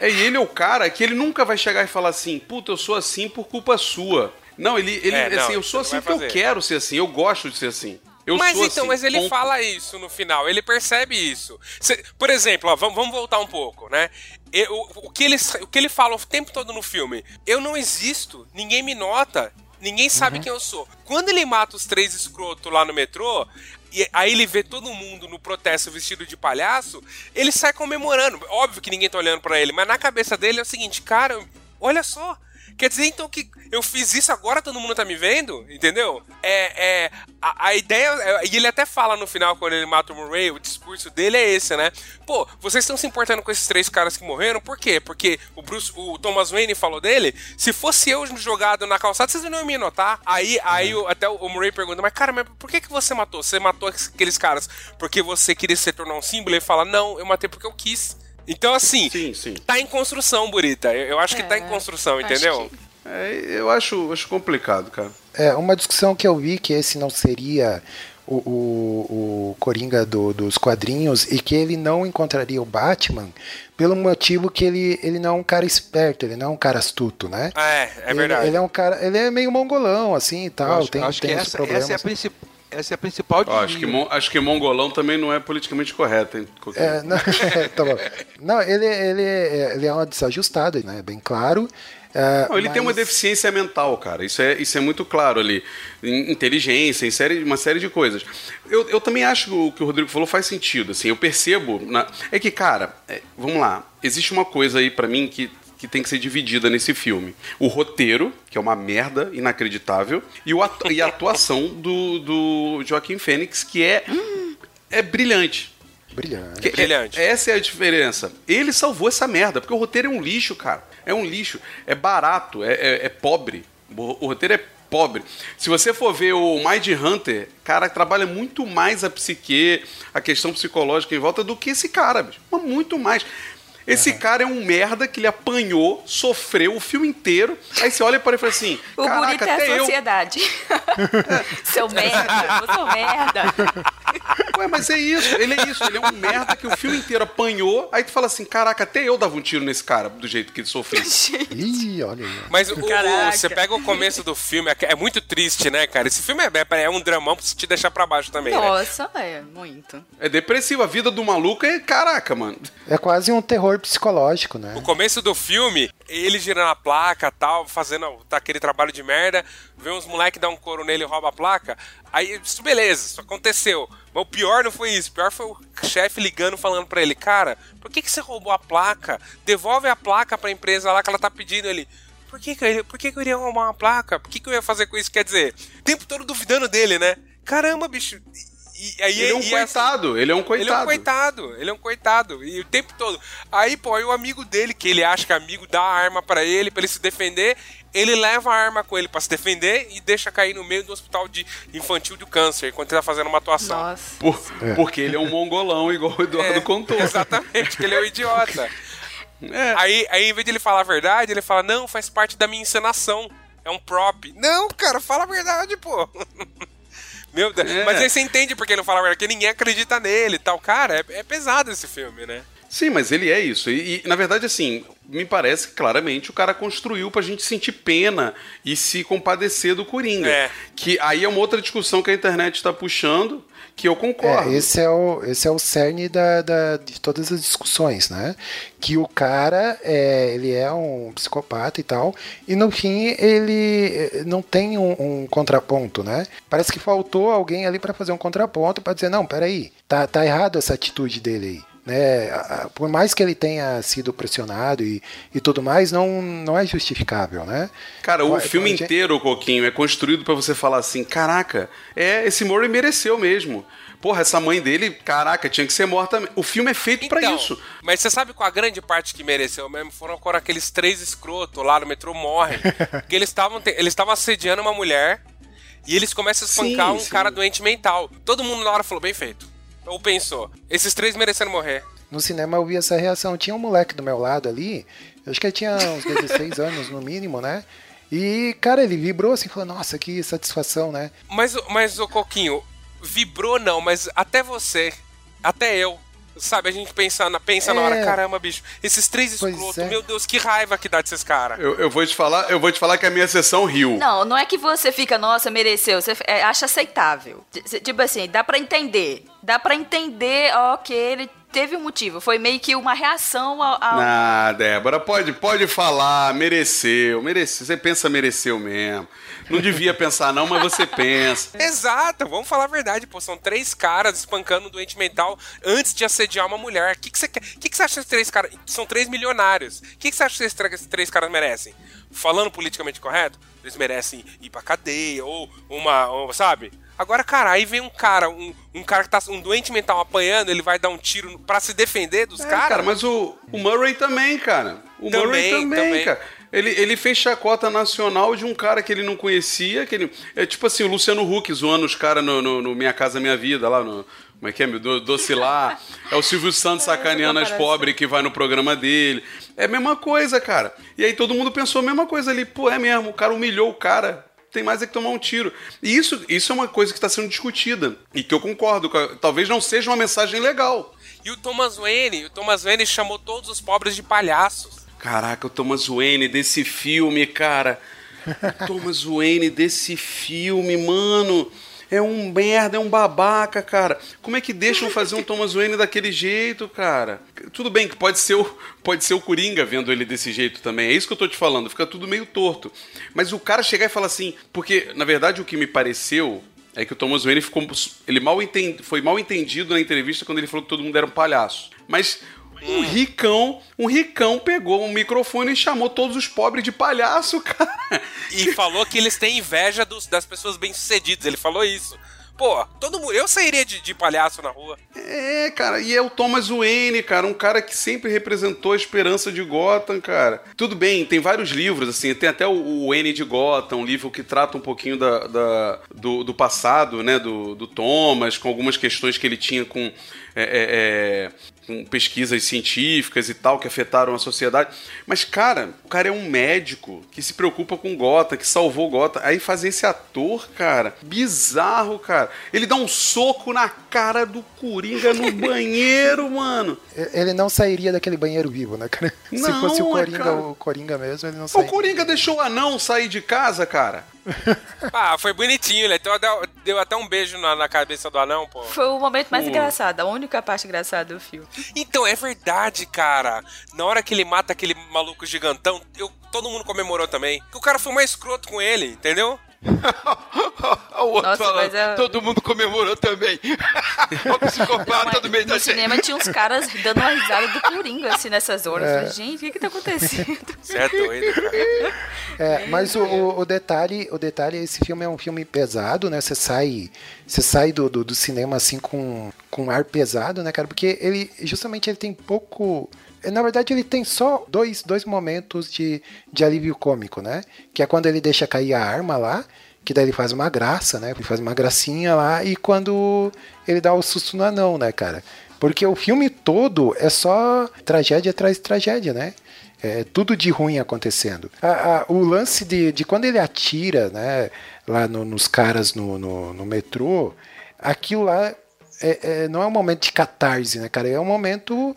G: é, e ele é o cara que ele nunca vai chegar e falar assim, puta, eu sou assim por culpa sua. Não, ele, ele
E: É, não,
G: assim, eu sou assim porque
E: vai
G: eu
E: fazer.
G: quero ser assim, eu gosto de ser assim. Eu
E: mas
G: sou
E: então,
G: assim,
E: mas ele
G: ponto.
E: fala isso no final, ele percebe isso. Cê- por exemplo, ó, vamos, vamos voltar um pouco, né? Eu- o, que ele, o que ele fala o tempo todo no filme, eu não existo, ninguém me nota, ninguém sabe quem eu sou. Quando ele mata os três escrotos lá no metrô, e aí ele vê todo mundo no protesto vestido de palhaço, ele sai comemorando. Óbvio que ninguém tá olhando pra ele, mas na cabeça dele é o seguinte, cara, olha só. Quer dizer, então, que eu fiz isso agora, todo mundo tá me vendo? Entendeu? É, é a, a ideia. é- E ele até fala no final, quando ele mata o Murray, o discurso dele é esse, né? Pô, vocês estão se importando com esses três caras que morreram, por quê? Porque o Bruce, o Thomas Wayne falou dele, se fosse eu jogado na calçada, vocês não iam me notar. Aí, aí o- até o Murray pergunta, mas cara, mas por que, que você matou? Você matou aqueles caras porque você queria se tornar um símbolo? Ele fala, não, eu matei porque eu quis. Então, assim,
G: Sim, sim.
E: tá em construção, Burita. Eu, eu acho que tá em construção,
H: acho
E: entendeu?
H: que-
G: É, eu acho, acho complicado, cara.
D: É, uma discussão que eu vi que esse não seria o, o, o Coringa do- dos quadrinhos e que ele não encontraria o Batman pelo motivo que ele, ele não é um cara esperto, ele não é um cara astuto, né?
E: Ah, É, é
D: Ele-
E: verdade.
D: Ele, é um cara, ele é meio mongolão, assim e tal,
F: acho,
D: tem,
F: acho que
D: tem os
F: essa,
D: problemas.
F: essa é a principal. Essa é a principal
G: Ó, acho, que, mon- acho que mongolão também não é politicamente correto, hein?
D: É, não, tá bom. Não, ele, ele, é- ele é um desajustado, né? Bem claro. É,
G: Não, ele tem uma
D: mas-
G: deficiência mental, cara. Isso é, isso é muito claro ali. Em inteligência, em série, uma série de coisas. Eu, eu também acho que o que o Rodrigo falou faz sentido. Assim, eu percebo. na- É que, cara, é, vamos lá. Existe uma coisa aí pra mim que, que tem que ser dividida nesse filme. O roteiro, que é uma merda inacreditável, e, o atu- e a atuação do, do Joaquim Fênix, que é, é brilhante.
D: Brilhante.
G: Que é- essa é a diferença. Ele salvou essa merda, porque o roteiro é um lixo, cara. É um lixo. É barato, é, é- é pobre. O, o roteiro é pobre. Se você for ver o Mind Hunter, cara, trabalha muito mais a psique, a questão psicológica em volta do que esse cara, bicho. Mas muito mais. Esse cara é um merda que ele apanhou, sofreu o filme inteiro. Aí você olha para ele e fala assim:
H: O bonito é a
G: eu.
H: sociedade. Seu merda, eu sou merda.
G: Ué, mas é isso, ele é isso, ele é um merda que o filme inteiro apanhou, aí tu fala assim, caraca, até eu dava um tiro nesse cara, do jeito que ele sofreu.
D: Ih, olha aí.
E: Mas o, você pega o começo do filme, é, é muito triste, né, cara? Esse filme é, é um dramão pra te deixar pra baixo também, né?
H: Nossa, é muito.
G: É depressivo, a vida do maluco é caraca, mano.
D: É quase um terror psicológico, né?
E: O começo do filme, ele girando a placa tal, fazendo tá, aquele trabalho de merda, vê uns moleques dar um couro nele e rouba a placa. Aí, isso beleza, isso aconteceu. Mas o pior não foi isso. O pior foi o chefe ligando falando pra ele, cara, por que, que você roubou a placa? Devolve a placa pra empresa lá que ela tá pedindo ele. Por que, que, eu, por que, que eu iria roubar uma placa? Por que, que eu ia fazer com isso? Quer dizer, o tempo todo duvidando dele, né? Caramba, bicho. E, aí,
G: Ele é um
E: e essa-
G: coitado, ele é um
E: ele é um
G: coitado.
E: coitado, ele é um coitado. E o tempo todo. Aí, pô, aí o amigo dele, que ele acha que é amigo, dá a arma pra ele, pra ele se defender. Ele leva a arma com ele pra se defender e deixa cair no meio do hospital de infantil do câncer, enquanto ele tá fazendo uma atuação.
H: Nossa.
G: Por- Porque ele é um mongolão, igual o Eduardo
E: É,
G: contou.
E: Exatamente, que ele é um idiota.
G: É.
E: Aí, aí, em vez de ele falar a verdade, ele fala, não, faz parte da minha encenação. É um prop. Não, cara, fala a verdade, pô. Meu Deus.
G: É.
E: Mas aí você entende porque ele não fala a verdade, porque ninguém acredita nele e tal. Cara, é, é pesado esse filme, né?
G: Sim, mas ele é isso. E, e, na verdade, assim, me parece que claramente o cara construiu pra gente sentir pena e se compadecer do Coringa.
E: É.
G: Que aí é uma outra discussão que a internet tá puxando, que eu concordo.
D: É, esse é o, esse é o cerne da, da- de todas as discussões, né? Que o cara, é, ele é um psicopata e tal, e no fim ele eh, não tem um, um contraponto, né? Parece que faltou alguém ali para fazer um contraponto para dizer, não, peraí, tá, tá errado essa atitude dele aí. Né? A- a- Por mais que ele tenha sido pressionado e, e tudo mais, não, não é justificável, né?
G: Cara, o
D: Pô,
G: filme
D: a gente-
G: inteiro, Coquinho, é construído pra você falar assim: caraca, é, esse Murray mereceu mesmo. Porra, essa mãe dele, caraca, tinha que ser morta. O filme é feito pra
E: Então,
G: isso.
E: Mas você sabe qual a grande parte que mereceu mesmo? Foram quando aqueles três escrotos lá no metrô morrem. porque eles estavam eles estavam assediando uma mulher e eles começam a espancar
G: Sim,
E: um
G: sim.
E: cara doente mental. Todo mundo na hora falou, bem feito. Ou pensou, esses três mereceram morrer.
D: No cinema eu vi essa reação. Tinha um moleque do meu lado ali, eu acho que ele tinha uns 16 anos no mínimo, né? E, cara, ele vibrou assim, falou, nossa, que satisfação, né?
E: Mas, mas o Coquinho, vibrou não, mas até você, até eu, sabe? A gente pensa na, pensa na
D: É.
E: hora, caramba, bicho, esses três escrotos,
D: é.
E: meu Deus, que raiva que dá desses caras.
G: Eu, eu vou te falar, eu vou te falar que a minha sessão riu.
H: Não, não é que você fica, nossa, mereceu. Você é, acha aceitável. Tipo assim, dá pra entender. Dá pra entender, ó, que ele teve um motivo. Foi meio que uma reação ao. ao-
G: Ah, Débora, pode, pode falar, mereceu, mereceu. Você pensa mereceu mesmo. Não devia pensar não, mas você pensa.
E: Exato, vamos falar a verdade, pô. São três caras espancando um doente mental antes de assediar uma mulher. O que, que você quer? O que, que você acha que esses três caras. São três milionários. O que, que você acha que esses três caras merecem? Falando politicamente correto, eles merecem ir pra cadeia, ou uma. ou, sabe? Agora, cara, aí vem um cara, um, um cara que tá. Um doente mental apanhando, ele vai dar um tiro pra se defender dos
G: É,
E: caras.
G: cara, mas o, o Murray também, cara. O
E: Também,
G: Murray também,
E: também.
G: cara. Ele, ele fez chacota nacional de um cara que ele não conhecia, que ele, é tipo assim, o Luciano Huck zoando os caras no, no, no Minha Casa Minha Vida, lá no... Como é que é, meu? Do, Doce lá. É o Silvio Santos sacaneando as pobres que vai no programa dele. É a mesma coisa, cara. E aí todo mundo pensou a mesma coisa ali. Pô, é mesmo, o cara humilhou o cara. Tem mais é que tomar um tiro. E isso, isso é uma coisa que está sendo discutida. E que eu concordo. com a- Talvez não seja uma mensagem legal.
E: E o Thomas Wayne, o Thomas Wayne chamou todos os pobres de palhaços.
G: Caraca, o Thomas Wayne desse filme, cara. O Thomas Wayne desse filme, mano. É um merda, é um babaca, cara. Como é que deixam fazer um Thomas Wayne daquele jeito, cara? Tudo bem que pode ser o, pode ser o Coringa vendo ele desse jeito também. É isso que eu tô te falando. Fica tudo meio torto. Mas o cara chegar e falar assim... Porque, na verdade, o que me pareceu é que o Thomas Wayne ficou... Ele mal entendi, foi mal entendido na entrevista quando ele falou que todo mundo era um palhaço. Mas Um ricão, um ricão pegou um microfone e chamou todos os pobres de palhaço, cara.
E: E falou que eles têm inveja dos- das pessoas bem-sucedidas. Ele falou isso. Pô, todo mundo. Eu sairia de, de palhaço na rua.
G: É, cara, e é o Thomas Wayne, cara, um cara que sempre representou a esperança de Gotham, cara. Tudo bem, tem vários livros, assim, tem até o, o Wayne de Gotham, um livro que trata um pouquinho da, da- do, do passado, né, do, do Thomas, com algumas questões que ele tinha com, é, é, é, com pesquisas científicas e tal, que afetaram a sociedade. Mas, cara, o cara é um médico que se preocupa com Gotham, que salvou Gotham. Aí fazer esse ator, cara, bizarro, cara. Ele dá um soco na cara do Coringa no banheiro, mano.
D: Ele não sairia daquele banheiro vivo, né, cara? Se
G: Não,
D: fosse o
G: é,
D: Coringa,
G: cara.
D: o Coringa mesmo, ele não
G: O
D: sairia.
G: Coringa deixou o anão sair de casa, cara.
E: Ah, foi bonitinho, ele deu, deu- até um beijo na, na cabeça do anão, pô.
H: Foi o momento mais
E: Pô.
H: engraçado, a única parte engraçada do filme.
E: Então, é verdade, cara. Na hora que ele mata aquele maluco gigantão, eu, todo mundo comemorou também. Que o cara foi mais escroto com ele, entendeu?
F: O outro
H: Nossa,
F: falando,
H: mas é-
F: todo mundo comemorou também. o psicopata do meio da
H: No cinema tinha uns caras dando uma risada do Coringa, assim, nessas horas.
D: É.
H: Eu falei, gente, o que que tá acontecendo?
E: Você é doido, cara.
D: É, mas o, o- o detalhe, o detalhe, esse filme é um filme pesado, né? Você sai, você sai do, do, do cinema assim com, com um ar pesado, né, cara? Porque ele, justamente, ele tem pouco. Na verdade, ele tem só dois, dois momentos de, de alívio cômico, né? Que é quando ele deixa cair a arma lá, que daí ele faz uma graça, né? Ele faz uma gracinha lá, e quando ele dá o susto no anão, né, cara? Porque o filme todo é só tragédia atrás de tragédia, né? É, tudo de ruim acontecendo. A- a- o lance de, de quando ele atira né, lá no- nos caras no, no, no metrô, aquilo lá é- é- não é um momento de catarse, né, cara? É um momento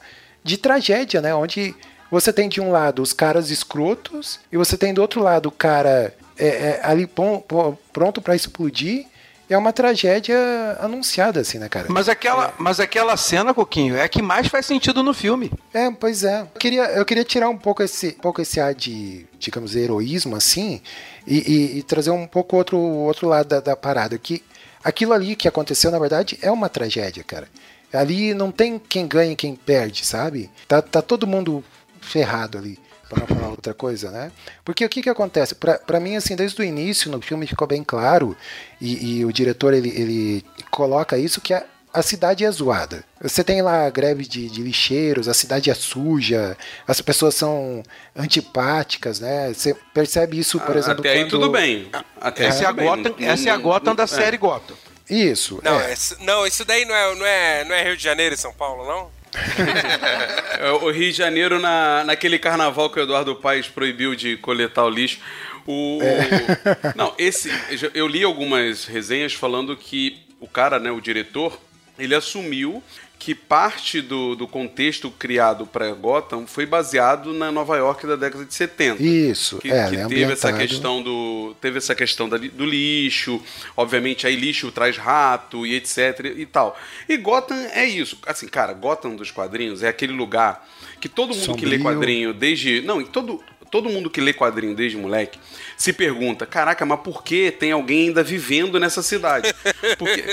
D: de tragédia, né? Onde você tem de um lado os caras escrotos e você tem do outro lado o cara é, é, ali pon- pon- pronto para explodir. É uma tragédia anunciada, assim, né, cara?
F: Mas aquela, mas aquela cena, Coquinho, é a que mais faz sentido no filme.
D: É, pois é. Eu queria, eu queria tirar um pouco esse, um pouco esse ar de, digamos, heroísmo, assim, e, e- e trazer um pouco outro, outro lado da, da parada. Que aquilo ali que aconteceu, na verdade, é uma tragédia, cara. Ali não tem quem ganha e quem perde, sabe? Tá, tá todo mundo ferrado ali. Pra não falar outra coisa, né? Porque o que que acontece? Pra, pra mim, assim, desde o início, no filme ficou bem claro, e, e o diretor, ele, ele coloca isso, que a, a cidade é zoada. Você tem lá a greve de, de lixeiros, a cidade é suja, as pessoas são antipáticas, né? Você percebe isso, por exemplo,
G: Até aí
D: quando-
G: tudo bem. Até aí
F: Essa é a
G: tudo bem.
F: Gotham, essa é a
G: não-
F: Gotham da
G: é.
F: série Gotham.
D: Isso.
E: Não,
D: é.
E: esse- não, isso daí não é, não, é, não é Rio de Janeiro e São Paulo, não?
G: É, O Rio de Janeiro, na, naquele carnaval que o Eduardo Paes proibiu de coletar o lixo. O, Não, esse. Eu li algumas resenhas falando que o cara, né, o diretor, ele assumiu que parte do, do contexto criado para Gotham foi baseado na Nova York da década de 70.
D: Isso,
G: que,
D: é,
G: que
D: é
G: teve essa questão do teve essa questão da do lixo obviamente aí lixo traz rato e etc e tal e Gotham é isso assim cara Gotham dos quadrinhos é aquele lugar que todo mundo que lê
D: Sombrio.
G: quadrinho desde não e todo todo mundo que lê quadrinho desde moleque se pergunta caraca mas por que tem alguém ainda vivendo nessa cidade porque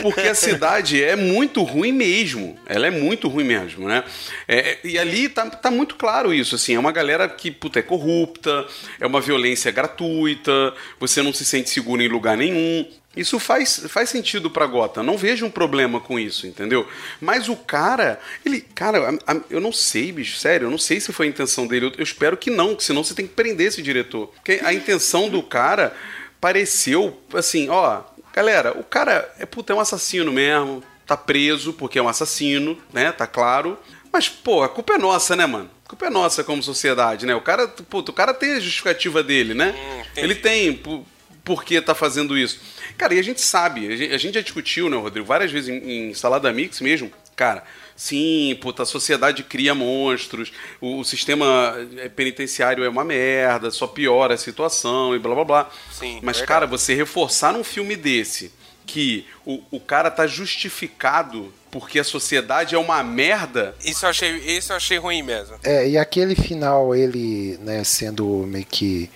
G: porque a cidade é muito ruim mesmo. Ela é muito ruim mesmo, né? É, e ali tá, tá muito claro isso, assim. É uma galera que, puta, é corrupta, é uma violência gratuita, você não se sente seguro em lugar nenhum. Isso faz, faz sentido pra Gotham. Não vejo um problema com isso, entendeu? Mas o cara, ele, cara, eu não sei, bicho, sério, eu não sei se foi a intenção dele. Eu, espero que não, que senão você tem que prender esse diretor. Porque a intenção do cara pareceu assim, ó, galera, o cara é puta, é um assassino mesmo, tá preso porque é um assassino, né? Tá claro. Mas, pô, a culpa é nossa, né, mano? A culpa é nossa como sociedade, né? O cara, puta, o cara tem a justificativa dele, né? Ele tem por, que tá fazendo isso. Cara, e a gente sabe, a gente, a gente já discutiu, né, Rodrigo, várias vezes em, em Salada Mix mesmo, cara. Sim, puta, a sociedade cria monstros, o, o sistema eh, penitenciário é uma merda, só piora a situação e blá blá blá.
E: Sim,
G: Mas,
E: verdade.
G: cara, você reforçar num filme desse que o, o cara tá justificado porque a sociedade é uma merda.
E: Isso eu achei, isso eu achei ruim mesmo.
D: É, e aquele final, ele, né, sendo meio que,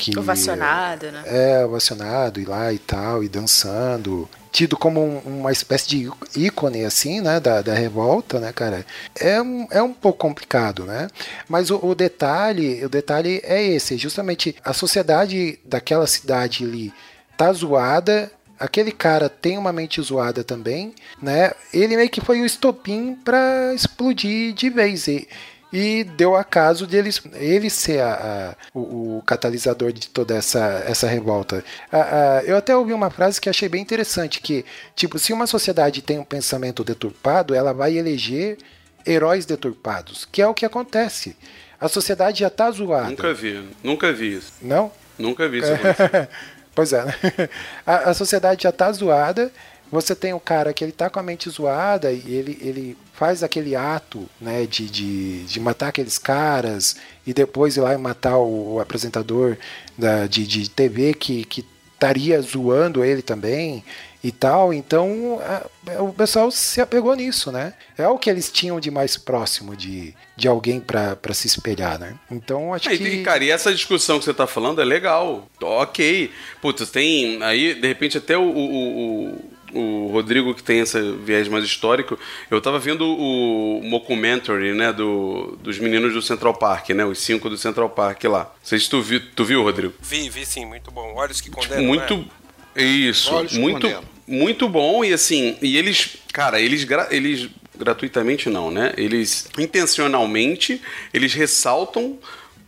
D: que
H: Ovacionado, né?
D: É, ovacionado, ir lá e tal, e dançando. Tido como um- uma espécie de ícone, assim, né, da, da revolta, né, cara? É um, é um pouco complicado, né? Mas o, o detalhe, o detalhe é esse, justamente a sociedade daquela cidade ali tá zoada, aquele cara tem uma mente zoada também, né? Ele meio que foi o estopim para explodir de vez. E, e deu acaso de ele, ele ser a- a- o, o catalisador de toda essa, essa revolta. A- eu até ouvi uma frase que achei bem interessante, que, tipo, se uma sociedade tem um pensamento deturpado, ela vai eleger heróis deturpados, que é o que acontece. A sociedade já tá zoada.
G: Nunca vi, nunca vi isso.
D: Não?
G: Nunca vi isso
D: pois é, né? A, a sociedade já tá zoada. Você tem o cara que ele tá com a mente zoada e ele, ele faz aquele ato né, de, de, de matar aqueles caras e depois ir lá e matar o, o apresentador da, de, de TV que, que estaria zoando ele também e tal. Então a- o pessoal se apegou nisso, né? É o que eles tinham de mais próximo de, de alguém para se espelhar, né? Então acho
G: É,
D: que.
G: E, cara, e essa discussão que você tá falando é legal. Ok. Putz, tem aí, de repente, até o, o, o- o Rodrigo, que tem esse viés mais histórico, eu tava vendo o mockumentary, né, do, dos meninos do Central Park, né, os cinco do Central Park lá. Não sei se tu viu, tu viu, Rodrigo?
E: Vi, vi sim, muito bom. Olhos que condenam.
G: muito
E: né?
G: isso
F: Olhos que
G: muito
F: condenam.
G: muito bom e assim e eles cara eles gra- eles gratuitamente não né eles intencionalmente eles ressaltam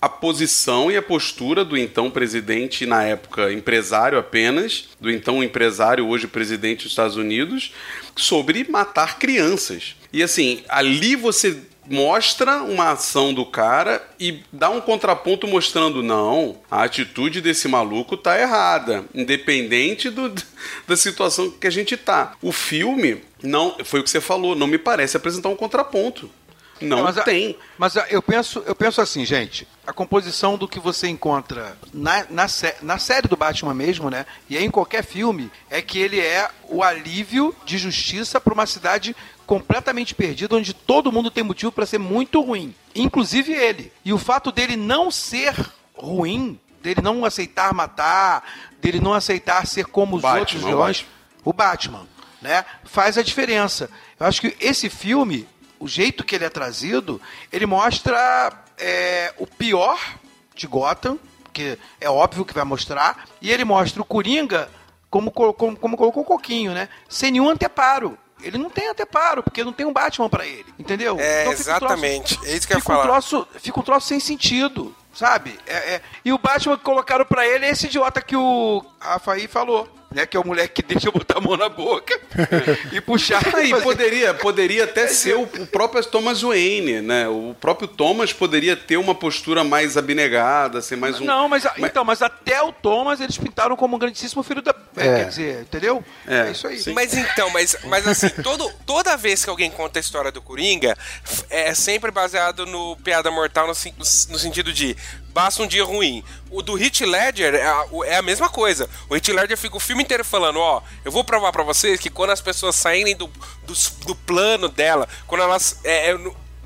G: a posição e a postura do então presidente na época empresário apenas do então empresário hoje presidente dos Estados Unidos sobre matar crianças e assim ali você mostra uma ação do cara e dá um contraponto mostrando não, a atitude desse maluco tá errada, independente do, da situação que a gente tá. O filme não, foi o que você falou, não me parece apresentar um contraponto. Não
F: mas a-
G: tem.
F: Mas a- eu penso, eu penso assim, gente, a composição do que você encontra na, na, sé- na série do Batman mesmo, né? E aí em qualquer filme, é que ele é o alívio de justiça para uma cidade completamente perdida, onde todo mundo tem motivo para ser muito ruim, inclusive ele. E o fato dele não ser ruim, dele não aceitar matar, dele não aceitar ser como os
G: Batman,
F: outros vilões, o Batman, né? Faz a diferença. Eu acho que esse filme, o jeito que ele é trazido, ele mostra é, o pior de Gotham, que é óbvio que vai mostrar, e ele mostra o Coringa como, como, como colocou o Coquinho, né? Sem nenhum anteparo. Ele não tem anteparo, porque não tem um Batman pra ele, entendeu?
E: É,
F: Então fica um troço-
E: exatamente. É isso que eu ia
F: fica um
E: falar.
F: troço, fica um troço sem sentido, sabe? É, é- E o Batman que colocaram pra ele é esse idiota que o Rafaí falou, né? Que é o moleque que deixa eu botar a mão na boca e puxar.
G: Aí
F: fazer-
G: poderia, poderia até ser o, o próprio Thomas Wayne, né? O próprio Thomas poderia ter uma postura mais abnegada, ser mais um.
F: Não, mas, a- então, mas até o Thomas eles pintaram como um grandíssimo filho da. é,
G: É.
F: Quer dizer, entendeu?
G: É,
F: isso aí.
E: Mas então, mas, mas assim, todo, toda vez que alguém conta a história do Coringa, é sempre baseado no piada mortal no, sen- no sentido de basta um dia ruim. O do Heath Ledger é a, é a mesma coisa. O Heath Ledger fica o filme inteiro falando, ó, eu vou provar pra vocês que quando as pessoas saírem do, do, do plano dela, quando elas é, é,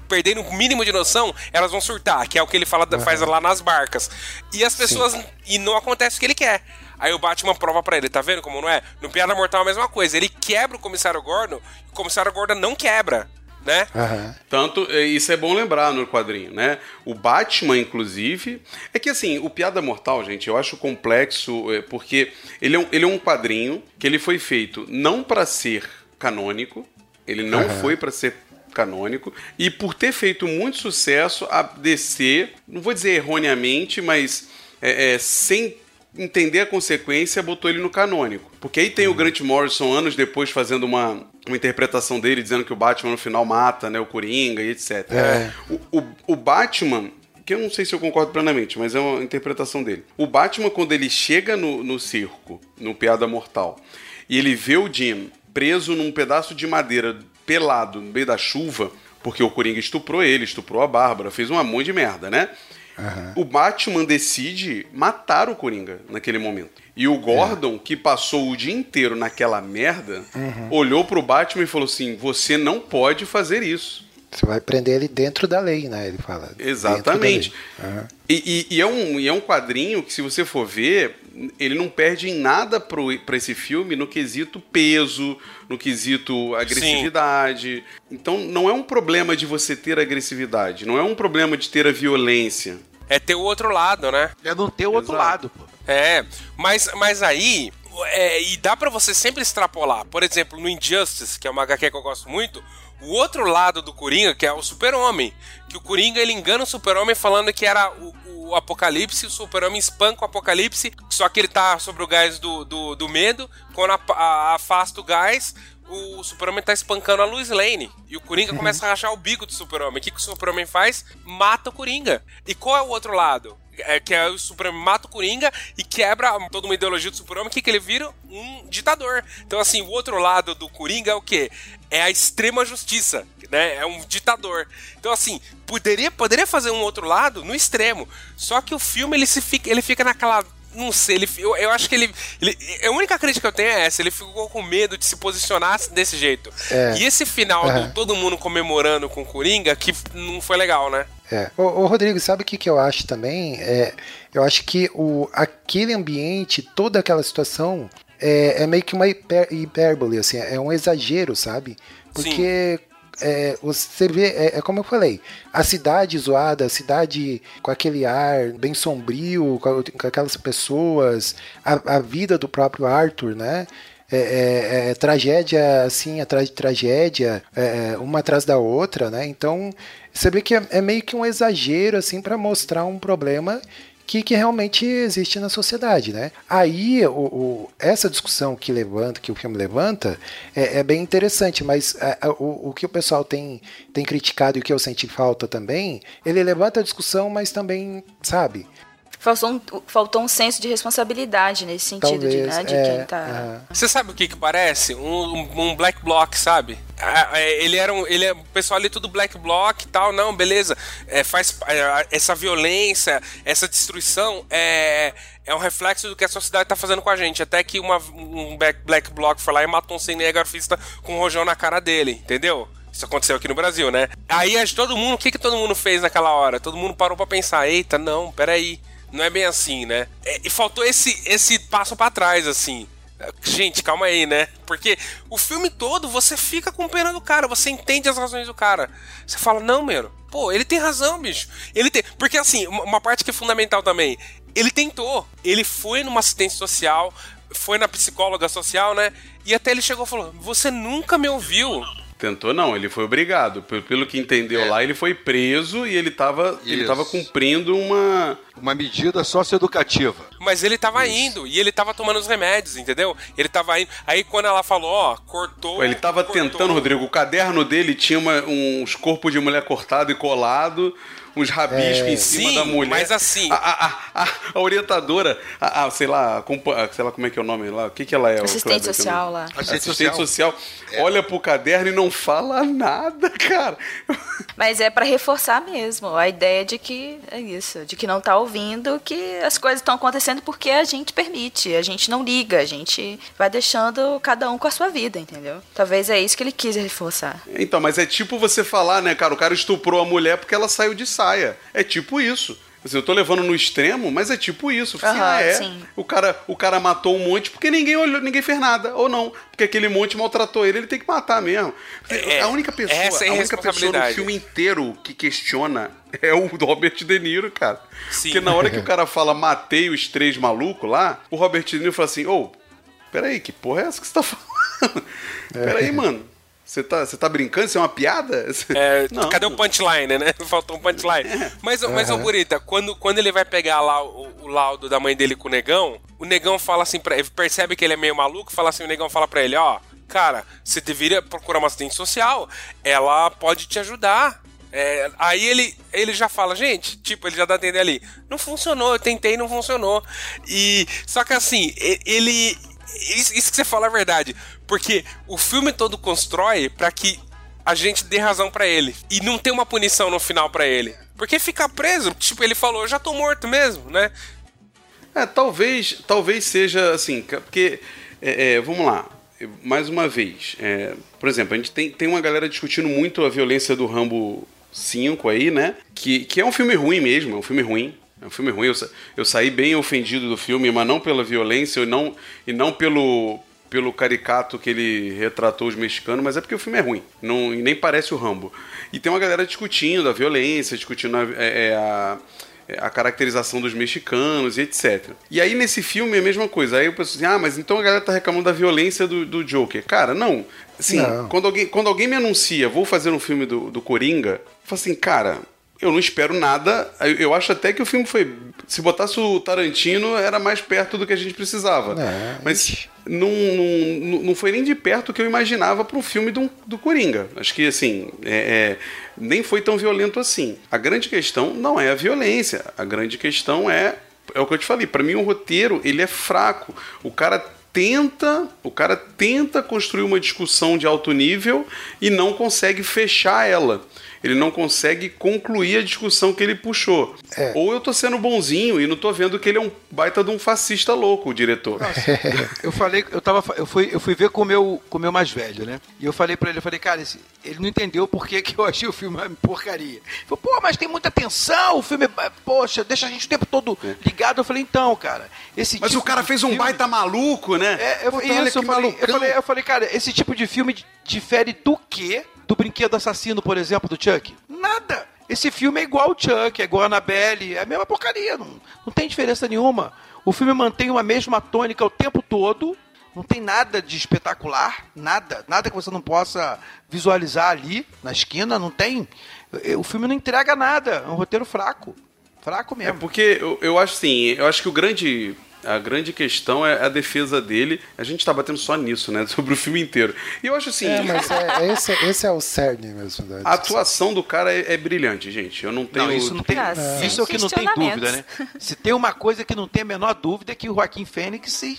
E: perderem o mínimo de noção, elas vão surtar, que é o que ele fala, faz lá nas barcas. E as pessoas. E não acontece o que ele quer. Aí o Batman prova pra ele, tá vendo como não é? No Piada Mortal é a mesma coisa. Ele quebra o comissário Gordon, e o comissário Gordon não quebra, né?
G: Tanto, é, isso é bom lembrar no quadrinho, né? O Batman, inclusive. É que assim, o Piada Mortal, gente, eu acho complexo, é, porque ele é, um, ele é um quadrinho que ele foi feito não pra ser canônico, ele não
M: Aham.
G: foi pra ser canônico, e por ter feito muito sucesso, a DC, não vou dizer erroneamente, mas é, é, sem entender a consequência, botou ele no canônico. Porque aí tem o Grant Morrison anos depois fazendo uma, uma interpretação dele, dizendo que o Batman no final mata né, o Coringa e etc.
D: É.
G: O, o, o Batman, que eu não sei se eu concordo plenamente, mas é uma interpretação dele. O Batman, quando ele chega no, no circo, no Piada Mortal, e ele vê o Jim preso num pedaço de madeira pelado no meio da chuva, porque o Coringa estuprou ele, estuprou a Bárbara, fez um monte de merda, né? O Batman decide matar o Coringa naquele momento. E o Gordon, que passou o dia inteiro naquela merda,
D: Uhum.
G: olhou pro Batman e falou assim: Você não pode fazer isso.
D: Você vai prender ele dentro da lei, né? Ele fala.
G: Exatamente.
D: Uhum.
G: E, e, e, é um, e é um quadrinho que, se você for ver, ele não perde em nada para esse filme no quesito peso, no quesito agressividade. Sim. Então, não é um problema de você ter agressividade, não é um problema de ter a violência.
E: É ter o outro lado, né?
F: É não ter o outro lado, pô.
E: É, mas, mas aí. É, e dá para você sempre extrapolar. Por exemplo, no Injustice, que é uma HQ que eu gosto muito, o outro lado do Coringa, que é o Super-Homem. Que o Coringa ele engana o Super-Homem falando que era o, o Apocalipse, o Super-Homem espanca o Apocalipse, só que ele tá sobre o gás do, do, do medo. Quando a, a, afasta o gás, o Super-Homem tá espancando a Lois Lane. E o Coringa
D: Uhum.
E: começa a rachar o bico do Super-Homem. O que, que o Super-Homem faz? Mata o Coringa. E qual é o outro lado? É, que é o Super-Homem mata o Coringa e quebra toda uma ideologia do Super-Homem. O que, que ele vira? Um ditador. Então, assim, o outro lado do Coringa é o quê? É a extrema justiça. Né? É um ditador. Então, assim, poderia, poderia fazer um outro lado no extremo. Só que o filme ele, se fica, ele fica naquela não sei, ele, eu, eu acho que ele, ele. A única crítica que eu tenho é essa, ele ficou com medo de se posicionar desse jeito.
D: É.
E: E esse final
D: Uhum.
E: do todo mundo comemorando com o Coringa, que não foi legal, né?
D: É. Ô, ô, Rodrigo, sabe o que, que eu acho também? É, eu acho que o, aquele ambiente, toda aquela situação, é, é meio que uma hiper, hipérbole, assim, é um exagero, sabe? Porque é, você vê, é, é como eu falei, a cidade zoada, a cidade com aquele ar bem sombrio, com, com aquelas pessoas, a, a vida do próprio Arthur, né? É, é- é tragédia assim atrás de tragédia, é, uma atrás da outra, né? Então você vê que é, é meio que um exagero assim para mostrar um problema que, que realmente existe na sociedade, né? Aí o, o- essa discussão que levanta, que o filme levanta, é, é bem interessante, mas é, é, o, o que o pessoal tem, tem criticado e o que eu senti falta também, ele levanta a discussão, mas também, sabe?
H: Faltou um, faltou um senso de responsabilidade nesse sentido, de,
D: Talvez,
H: né, de
D: é,
H: quem tá.
E: Você sabe o que que parece? Um, um- um black block, sabe? Ah, é, Ele era um. Ele é, o pessoal ali tudo black block e tal, não, beleza. É, faz é, essa violência, essa destruição é. É um reflexo do que a sociedade tá fazendo com a gente. Até que uma, um black, block foi lá e matou um cinegrafista com um rojão na cara dele, entendeu? Isso aconteceu aqui no Brasil, né? Aí todo mundo, o que, que todo mundo fez naquela hora? Todo mundo parou pra pensar, eita, não, peraí. Não é bem assim, né? É, e faltou esse, esse passo pra trás, assim. Gente, calma aí, né? Porque o filme todo você fica com pena do cara, você entende as razões do cara. Você fala, não, mano, pô, ele tem razão, bicho. Ele tem. Porque assim, uma parte que é fundamental também, ele tentou. Ele foi numa assistência social, foi na psicóloga social, né? E até ele chegou e falou: Você nunca me ouviu.
G: Tentou não, ele foi obrigado. Pelo, que entendeu
F: É.
G: lá, ele foi preso e ele tava, ele tava cumprindo uma.
F: Uma medida socioeducativa.
E: Mas ele tava indo e ele tava tomando os remédios, entendeu? Ele tava indo. Aí quando ela falou, ó, cortou.
G: Ele tava
E: cortou.
G: tentando, Rodrigo. O caderno dele tinha uma- uns corpos de mulher cortado e colado, uns rabiscos
D: É.
G: em cima
E: Sim,
G: da mulher.
E: mas assim-
G: A, a- a- a- orientadora, a, a- sei lá, sei lá como é que é o nome lá. O que, que ela é?
H: Assistente
G: que eu
H: social lá.
F: Assistente
G: Assistente social. Olha pro caderno e não fala nada, cara.
H: Mas é pra reforçar mesmo a ideia de que é isso, de que não tá ouvindo, que as coisas estão acontecendo porque a gente permite, a gente não liga, a gente vai deixando cada um com a sua vida, entendeu? Talvez é isso que ele quis reforçar.
G: Então, mas é tipo você falar, né, cara? O cara estuprou a mulher porque ela saiu de saia. É tipo isso. Assim, eu tô levando no extremo, mas é tipo isso. Assim,
H: Aham,
G: ah, é.
H: sim.
G: O cara, o cara matou um monte porque ninguém olhou, ninguém fez nada. Ou não. Porque aquele monte maltratou ele, ele tem que matar mesmo.
E: É,
G: a única pessoa,
E: essa é a
G: a única pessoa no filme inteiro que questiona é o Robert De Niro, cara.
E: Sim.
G: Porque na hora que o cara fala matei os três malucos lá, o Robert De Niro fala assim: Ô, peraí, que porra é essa que você tá falando? Peraí, mano. Você tá, você tá brincando? Isso é uma piada?
E: É,
G: Não.
E: cadê o punchline, né? Faltou um punchline. Mas, mas ô Burita, quando, quando ele vai pegar lá o, o laudo da mãe dele com o negão, o negão fala assim pra ele, percebe que ele é meio maluco, fala assim, o negão fala pra ele, ó, cara, você deveria procurar uma assistente social, ela pode te ajudar. É, aí ele, ele já fala, gente, tipo, ele já dá a entender ali, não funcionou, eu tentei, não funcionou. E só que assim, ele isso, isso que você fala é verdade, porque o filme todo constrói pra que a gente dê razão pra ele e não ter uma punição no final pra ele. Porque ficar preso, tipo, ele falou, eu já tô morto mesmo, né?
G: É, talvez, talvez seja assim, porque, é, é, vamos lá, mais uma vez, é, por exemplo, a gente tem, tem uma galera discutindo muito a violência do Rambo 5 aí, né? Que, que é um filme ruim mesmo, é um filme ruim. É um filme ruim. Eu, sa- eu saí bem ofendido do filme, mas não pela violência e não, e não pelo, pelo caricato que ele retratou os mexicanos, mas é porque o filme é ruim. Não, e nem parece o Rambo. E tem uma galera discutindo a violência, discutindo a, é, é, a, é, a caracterização dos mexicanos e etc. E aí nesse filme é a mesma coisa. Aí eu penso assim, ah, mas então a galera tá reclamando da violência do, do Joker. Cara, não.
D: Não.
G: Quando, alguém, quando alguém me anuncia, vou fazer um filme do, do Coringa, eu falo assim, cara, eu não espero nada. Eu, acho até que o filme foi. Se botasse o Tarantino, era mais perto do que a gente precisava.
D: É,
G: Mas não, não, não foi nem de perto o que eu imaginava para um filme do, do Coringa. Acho que, assim, é- é, nem foi tão violento assim. A grande questão não é a violência. A grande questão é. É o que eu te falei. Para mim, o roteiro ele é fraco. O cara tenta, o cara tenta construir uma discussão de alto nível e não consegue fechar ela. Ele não consegue concluir a discussão que ele puxou.
D: É.
G: Ou eu tô sendo bonzinho e não tô vendo que ele é um baita de um fascista louco, o diretor.
F: Eu falei, eu tava, eu fui, eu fui ver com o meu, com o meu mais velho, né? E eu falei pra ele, eu falei, cara, esse- ele não entendeu por que, que eu achei o filme uma porcaria. Ele falou, pô, mas tem muita tensão, o filme, é- poxa, deixa a gente o tempo todo ligado. Eu falei, então, cara, esse
G: Mas
F: tipo
G: o cara
F: de
G: fez um
F: filme-
G: baita maluco, né?
F: É, eu,
G: Puta,
F: isso,
G: olha
F: eu
G: que
F: falei, eu, falei, eu falei, cara, esse tipo de filme di- difere do quê? Do brinquedo assassino, por exemplo, do Chuck? Nada! Esse filme é igual ao Chuck, é igual a Annabelle, é a mesma porcaria, não, não tem diferença nenhuma. O filme mantém uma mesma tônica o tempo todo, não tem nada de espetacular, nada, nada que você não possa visualizar ali na esquina, não tem. O filme não entrega nada, é um roteiro fraco. Fraco
G: É
F: mesmo.
G: porque eu, eu acho assim, eu acho que o grande. A grande questão é a defesa dele. A gente tá batendo só nisso, né? Sobre o filme inteiro. E eu acho assim.
D: É, mas é, é esse, esse é o cerne mesmo. Da
G: A atuação do cara é, é brilhante, gente. Eu não tenho.
F: Não, isso não tem.
H: Ah,
F: Isso é o que não tem dúvida, né? Se tem uma coisa que não tem a menor dúvida é que o Joaquim Fênix se.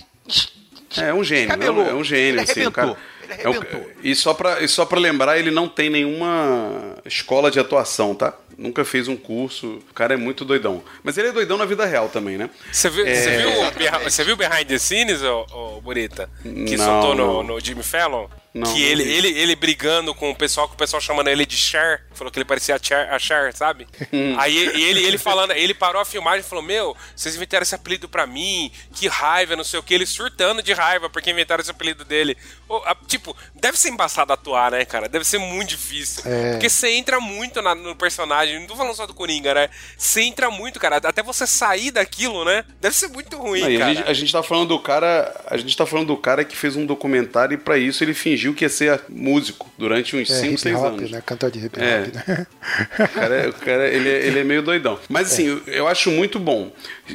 G: É um gênio, é um, é um gênio,
F: Ele
G: assim, o cara.
F: Arrebentou. Ele
G: é um-
F: arrebentou.
G: e só e pra lembrar, ele não tem nenhuma escola de atuação, tá? Nunca fez um curso. O cara é muito doidão. Mas ele é doidão na vida real também, né?
E: Você viu,
G: É.
E: você viu, você viu Behind the Scenes, ô, ô Burita? Que
G: Não,
E: soltou
G: não.
E: no, no Jimmy Fallon?
G: Não,
E: que
G: não
E: ele,
G: vi.
E: ele, ele brigando com o pessoal, com o pessoal chamando ele de Cher, falou que ele parecia a Cher, a Cher sabe?
G: Hum.
E: Aí ele, ele falando, ele parou a filmagem e falou: Meu, vocês inventaram esse apelido pra mim, que raiva, não sei o que, ele surtando de raiva porque inventaram esse apelido dele. A- tipo, deve ser embaçado atuar, né, cara? Deve ser muito difícil.
D: É.
E: Porque você entra muito na- no personagem, não tô falando só do Coringa, né? Você entra muito, cara. Até você sair daquilo, né? Deve ser muito ruim,
G: Não, e a,
E: cara.
G: gente, a gente tá falando do cara. A gente tá falando do cara que fez um documentário e pra isso ele fingiu que ia ser músico durante uns
D: É,
G: 5,
D: hip
G: 6
D: hop,
G: anos.
D: né? Cantor de hip hop,
G: É.
D: né?
G: O cara, é- o cara ele, é- ele é meio doidão. Mas assim, eu, eu acho muito bom.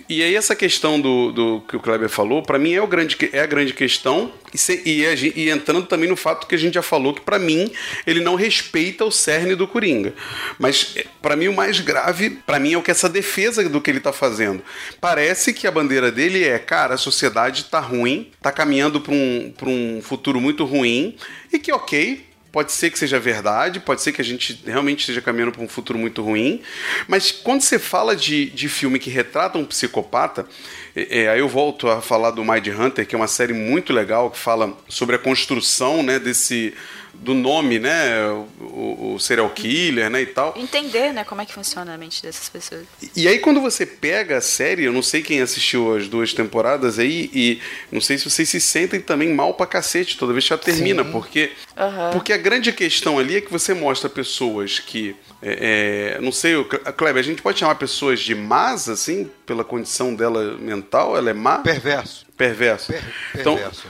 G: E aí essa questão do, do que o Kleber falou, pra mim é, o grande, é a grande questão. E, se- e a e entrando também no fato que a gente já falou, que pra mim ele não respeita o cerne do Coringa. Mas é, pra mim o mais grave, pra mim é o que essa defesa do que ele tá fazendo. Parece que a bandeira dele é, cara, a sociedade tá ruim, tá caminhando pra um, pra um futuro muito ruim, e que ok, Pode ser que seja verdade, pode ser que a gente realmente esteja caminhando para um futuro muito ruim, mas quando você fala de, de filme que retrata um psicopata, é, é, aí eu volto a falar do Mind Hunter, que é uma série muito legal que fala sobre a construção né, desse do nome, né, o, o serial killer, né, e tal.
H: Entender, né, como é que funciona a mente dessas pessoas.
G: E aí, quando você pega a série, eu não sei quem assistiu as duas temporadas aí, e não sei se vocês se sentem também mal pra cacete toda vez que ela termina,
D: Sim.
G: porque,
H: Aham.
G: porque a grande questão ali é que você mostra pessoas que. é, é, não sei, Kleber, a gente pode chamar pessoas de más, assim, pela condição dela mental? Ela é má?
F: Perverso.
G: Perverso.
F: Per-
G: Então,
F: perverso.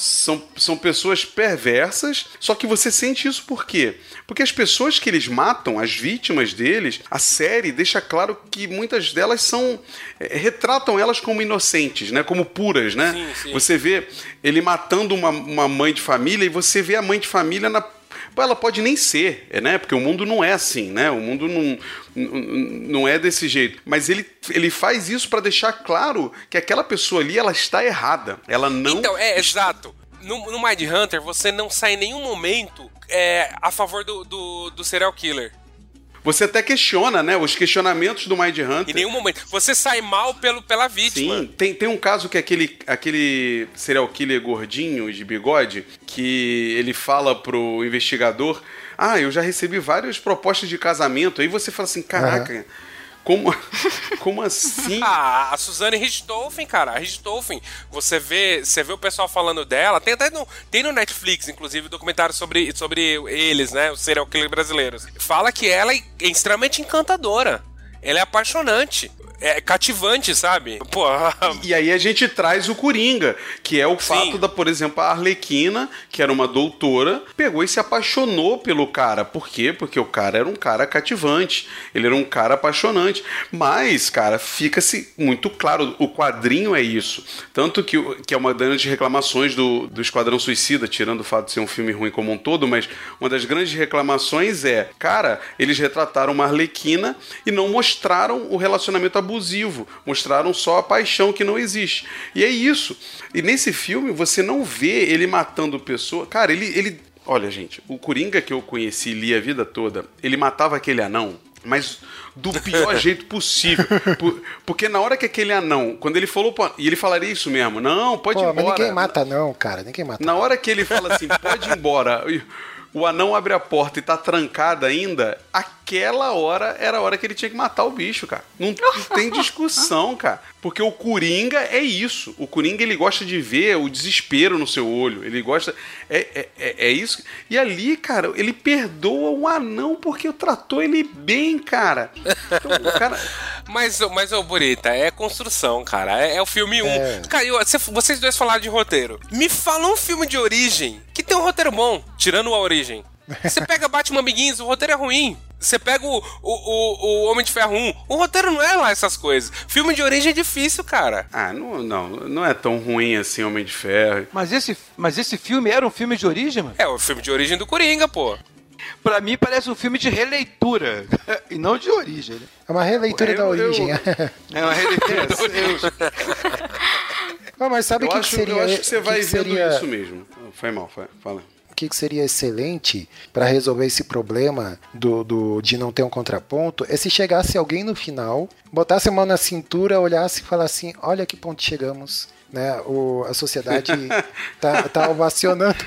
G: São, são pessoas perversas, só que você sente isso por quê? Porque as pessoas que eles matam, as vítimas deles, a série deixa claro que muitas delas são. eh, retratam elas como inocentes, né? Como puras, né?
E: Sim, sim.
G: Você vê ele matando uma, uma mãe de família e você vê a mãe de família na. Pô, Ela pode nem ser, né? Porque o mundo não é assim, né? O mundo não, não é desse jeito. Mas ele, ele faz isso para deixar claro que aquela pessoa ali ela está errada. Ela não
E: Então, é, exato. No, no Mind Hunter, você não sai em nenhum momento é, a favor do, do, do serial killer.
G: Você até questiona, né? Os questionamentos do Mind Hunter.
E: Em nenhum momento. Você sai mal pelo, pela vítima.
G: Sim, tem, tem um caso que é aquele, aquele serial killer gordinho de bigode que ele fala pro investigador: Ah, eu já recebi várias propostas de casamento. Aí você fala assim: Caraca. Como, como assim?
E: Ah, a Suzane Richthofen, cara, a Richthofen, você vê, você vê o pessoal falando dela, tem até no, tem no Netflix, inclusive, documentário sobre, sobre eles, né, os serial killers brasileiros. Fala que ela é extremamente encantadora. Ela é apaixonante. É cativante, sabe? Pô.
G: E aí a gente traz o Coringa, que é o
E: Sim.
G: fato da, por exemplo, a Arlequina, que era uma doutora, pegou e se apaixonou pelo cara. Por quê? Porque o cara era um cara cativante, ele era um cara apaixonante. Mas, cara, fica-se muito claro, o quadrinho é isso. Tanto que, que é uma das grandes reclamações do, do Esquadrão Suicida, tirando o fato de ser um filme ruim como um todo, mas uma das grandes reclamações é, cara, eles retrataram uma Arlequina e não mostraram o relacionamento abusivo, mostraram só a paixão que não existe. E é isso. E nesse filme você não vê ele matando pessoa. Cara, ele, ele. Olha, gente, o Coringa que eu conheci li a vida toda, ele matava aquele anão. Mas do pior jeito possível. Por- porque na hora que aquele anão, quando ele falou. E ele falaria isso mesmo: Não, pode ir
D: Pô, mas
G: embora.
D: ninguém mata não, cara. Ninguém mata.
G: Na hora que ele fala assim, pode ir embora, o anão abre a porta e tá trancada ainda, aquela hora era a hora que ele tinha que matar o bicho, cara. Não, não tem discussão, cara. Porque o Coringa é isso. O Coringa, ele gosta de ver o desespero no seu olho. Ele gosta... É, é, é, é isso. E ali, cara, ele perdoa o anão porque tratou ele bem, cara. Então, cara...
E: Mas, mas ô, Burita, é construção, cara. É, é o filme 1. Um.
D: É.
E: Cara, eu- vocês dois falaram de roteiro. Me fala um filme de origem que tem um roteiro bom, tirando a origem. Você pega Batman Begins, o roteiro é ruim. Você pega o, o, o, o Homem de Ferro 1, o roteiro não é lá essas coisas. Filme de origem é difícil, cara.
G: Ah, não, não, não é tão ruim assim Homem de Ferro.
F: Mas esse, mas esse filme era um filme de origem, mano?
E: É o filme de origem do Coringa, pô.
F: Pra mim parece um filme de releitura. e não de origem, né?
D: É uma releitura
G: Eu-
D: da
G: eu-
D: origem.
F: É uma releitura da origem.
D: Ah, mas sabe o
G: Eu
D: que,
G: acho,
D: que seria.
G: eu acho que você
D: que
G: vai
D: que
G: vendo
D: seria,
G: isso mesmo. Foi mal, foi, fala.
D: Que, que seria excelente para resolver esse problema do, do, de não ter um contraponto é se chegasse alguém no final, botasse a mão na cintura, olhasse e falasse assim: olha que ponto chegamos. Né, o, a sociedade tá, tá ovacionando,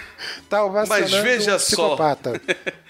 D: tá ovacionando
G: Mas veja
D: um
G: só.
D: psicopata.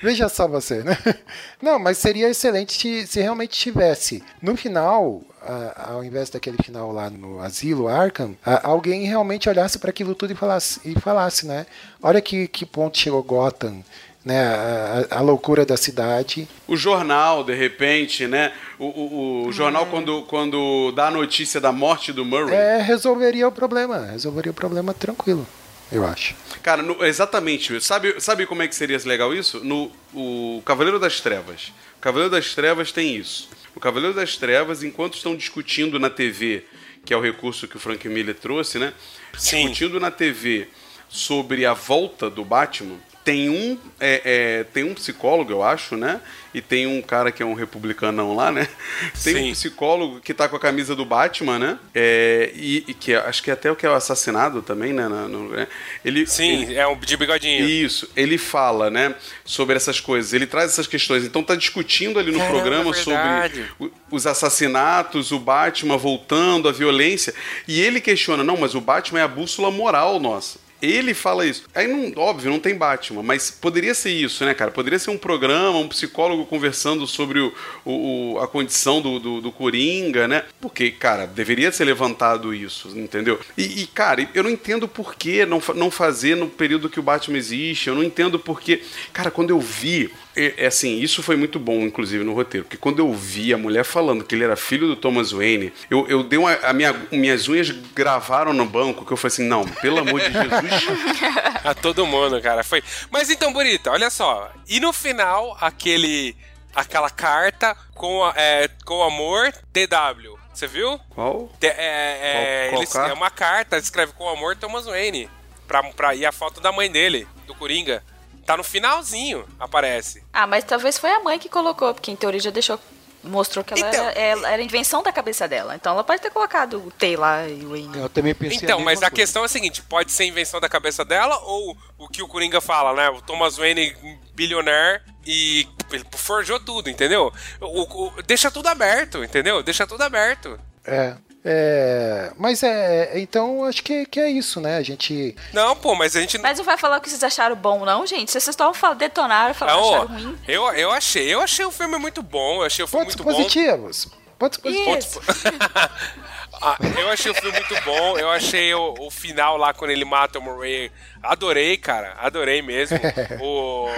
D: Veja só você, né? Não, mas seria excelente se, se realmente tivesse. No final, a- ao invés daquele final lá no asilo Arkham, a- alguém realmente olhasse para aquilo tudo e falasse, e falasse, né? Olha que, que ponto chegou Gotham, né? A, a- a loucura da cidade.
G: O jornal, de repente, né? O, o- o jornal, quando, quando dá a notícia da morte do Murray.
D: É, resolveria o problema. Resolveria o problema tranquilo, eu acho.
G: Cara, no- exatamente. Sabe, sabe como é que seria legal isso? No o Cavaleiro das Trevas. O Cavaleiro das Trevas tem isso. O Cavaleiro das Trevas, enquanto estão discutindo na TV, que é o recurso que o Frank Miller trouxe, né?
E: Sim.
G: Discutindo na TV sobre a volta do Batman, tem um, é, é, tem um psicólogo, eu acho, né? E tem um cara que é um republicanão lá, né? Tem
E: Sim.
G: um psicólogo que tá com a camisa do Batman, né? É, e, e que é- acho que até o que é o assassinado também, né? Na- no- né? ele,
E: Sim,
G: ele-
E: é um de bigodinho.
G: isso, ele fala, né, sobre essas coisas, ele traz essas questões. Então tá discutindo ali no
E: Caramba,
G: programa
E: verdade.
G: sobre o- os assassinatos, o Batman voltando, a violência, e ele questiona, não, mas o Batman é a bússola moral nossa. Ele fala isso. Aí, não, óbvio, não tem Batman, mas poderia ser isso, né, cara? Poderia ser um programa, um psicólogo conversando sobre o, o- o- a condição do, do, do Coringa, né? Porque, cara, deveria ser levantado isso, entendeu? E, e, cara, eu não entendo por que não, não fazer no período que o Batman existe. Eu não entendo por que. Cara, quando eu vi. É, assim, isso foi muito bom, inclusive, no roteiro. Porque quando eu vi a mulher falando que ele era filho do Thomas Wayne, eu, eu dei uma. A minha, minhas unhas gravaram no banco, que eu falei assim: não, pelo amor de Jesus.
E: A todo mundo, cara. Foi. Mas então, Bonita, olha só. E no final, aquele. aquela carta com, a- é, com amor TW. Você viu?
G: Qual?
E: Te- é, é,
G: Qual- qual carta?
E: é uma carta, escreve com amor Thomas Wayne. Pra, pra, e a foto da mãe dele, do Coringa. Tá no finalzinho, aparece.
H: Ah, mas talvez foi a mãe que colocou, porque em teoria já deixou. Mostrou que ela,
E: Então-
H: era, ela era invenção da cabeça dela. Então ela pode ter colocado o T lá e o Wayne.
F: Eu também pensei
E: Então,
F: a
E: mas a questão é a seguinte: pode ser invenção da cabeça dela ou o que o Coringa fala, né? O Thomas Wayne bilionaire e ele forjou tudo, entendeu? O, o- deixa tudo aberto, entendeu? Deixa tudo aberto.
D: É. É, mas é, então acho que, que é isso, né? A gente.
E: Não, pô, mas a gente
H: Mas não vai falar o que vocês acharam bom, não, gente? Se vocês estão falando, detonaram, falaram
E: Ah,
H: acharam ruim.
E: eu, eu achei, eu achei o filme muito bom, eu achei o filme
D: Pontos
E: muito bom.
D: positivos. Pontos positivos.
H: Isso.
E: Ah, eu achei o filme muito bom, eu achei o, o final lá quando ele mata o Murray. Adorei, cara, adorei mesmo. o,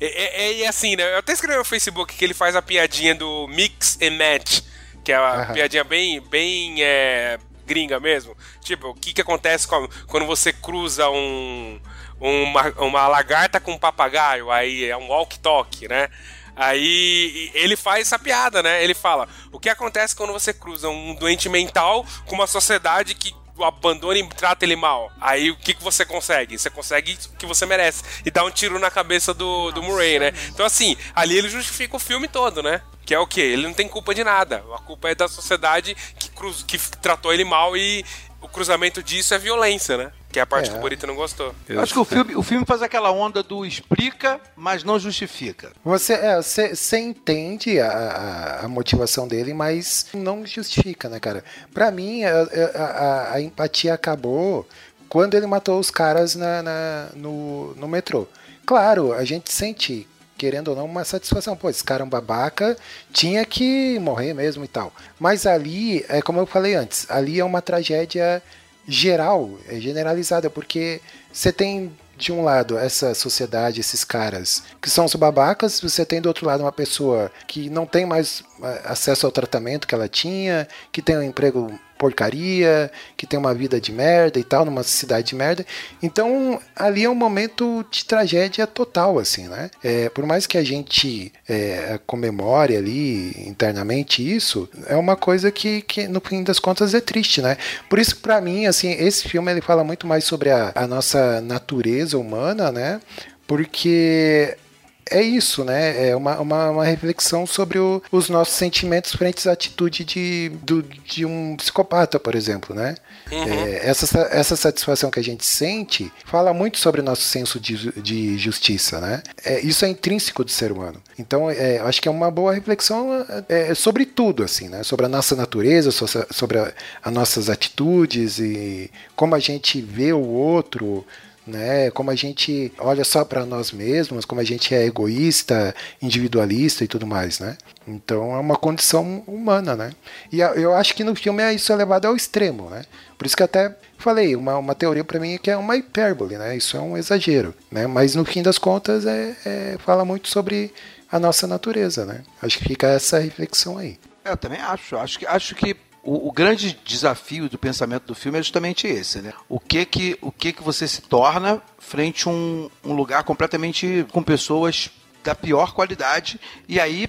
E: e, e- e assim, né? Eu até escrevi no Facebook que ele faz a piadinha do mix and match, que é uma
D: Aham.
E: piadinha bem, bem é, gringa mesmo. Tipo, o que, que acontece com- quando você cruza um, uma, uma lagarta com um papagaio? Aí é um walk-talk, né? Aí ele faz essa piada, né? Ele fala: o que acontece quando você cruza um doente mental com uma sociedade que o abandona e trata ele mal? Aí o que, que você consegue? Você consegue o que você merece. E dá um tiro na cabeça do, do Murray, né? Então, assim, ali ele justifica o filme todo, né? Que é o quê? Ele não tem culpa de nada. A culpa é da sociedade que, cruz, que tratou ele mal e o cruzamento disso é violência, né? Que é a parte
D: É.
E: que o Burito não gostou.
F: Eu acho que o filme, o filme faz aquela onda do explica, mas não justifica.
D: Você, é, você, você entende a, a, a motivação dele, mas não justifica, né, cara? Pra mim, a, a, a- a empatia acabou quando ele matou os caras na, na- no, no metrô. Claro, a gente sente, querendo ou não, uma satisfação. Pô, esse cara é um babaca, tinha que morrer mesmo e tal. Mas ali, é como eu falei antes, ali é uma tragédia geral, é generalizada, porque você tem de um lado essa sociedade, esses caras que são os babacas, você tem do outro lado uma pessoa que não tem mais eh, acesso ao tratamento que ela tinha, que tem um emprego porcaria, que tem uma vida de merda e tal, numa cidade de merda. Então, ali é um momento de tragédia total, assim, né? É, por mais que a gente é, comemore ali internamente isso, é uma coisa que, que, no fim das contas, é triste, né? Por isso, pra mim, assim, esse filme ele fala muito mais sobre a, a nossa natureza humana, né? Porque é isso, né? É uma, uma, uma reflexão sobre o- os nossos sentimentos frente à atitude de, do- de um psicopata, por exemplo, né? É, essa, sa- essa satisfação que a gente sente fala muito sobre o nosso senso de, de justiça, né? É, isso é intrínseco do ser humano. Então, é, acho que é uma boa reflexão é, sobre tudo, assim, né? Sobre a nossa natureza, so- sobre as nossas atitudes e como a gente vê o outro, né? Como a gente olha só para nós mesmos, como a gente é egoísta, individualista e tudo mais, né? Então é uma condição humana, né? E eu acho que no filme é isso é levado ao extremo, né? Por isso que até falei, uma, uma teoria para mim é que é uma hipérbole, né? Isso é um exagero, né? Mas no fim das contas é, é- fala muito sobre a nossa natureza, né? Acho que fica essa reflexão aí.
F: Eu também acho. Acho que, acho que o, o grande desafio do pensamento do filme é justamente esse, né? O que que, o que, que você se torna frente a um, um lugar completamente com pessoas da pior qualidade e aí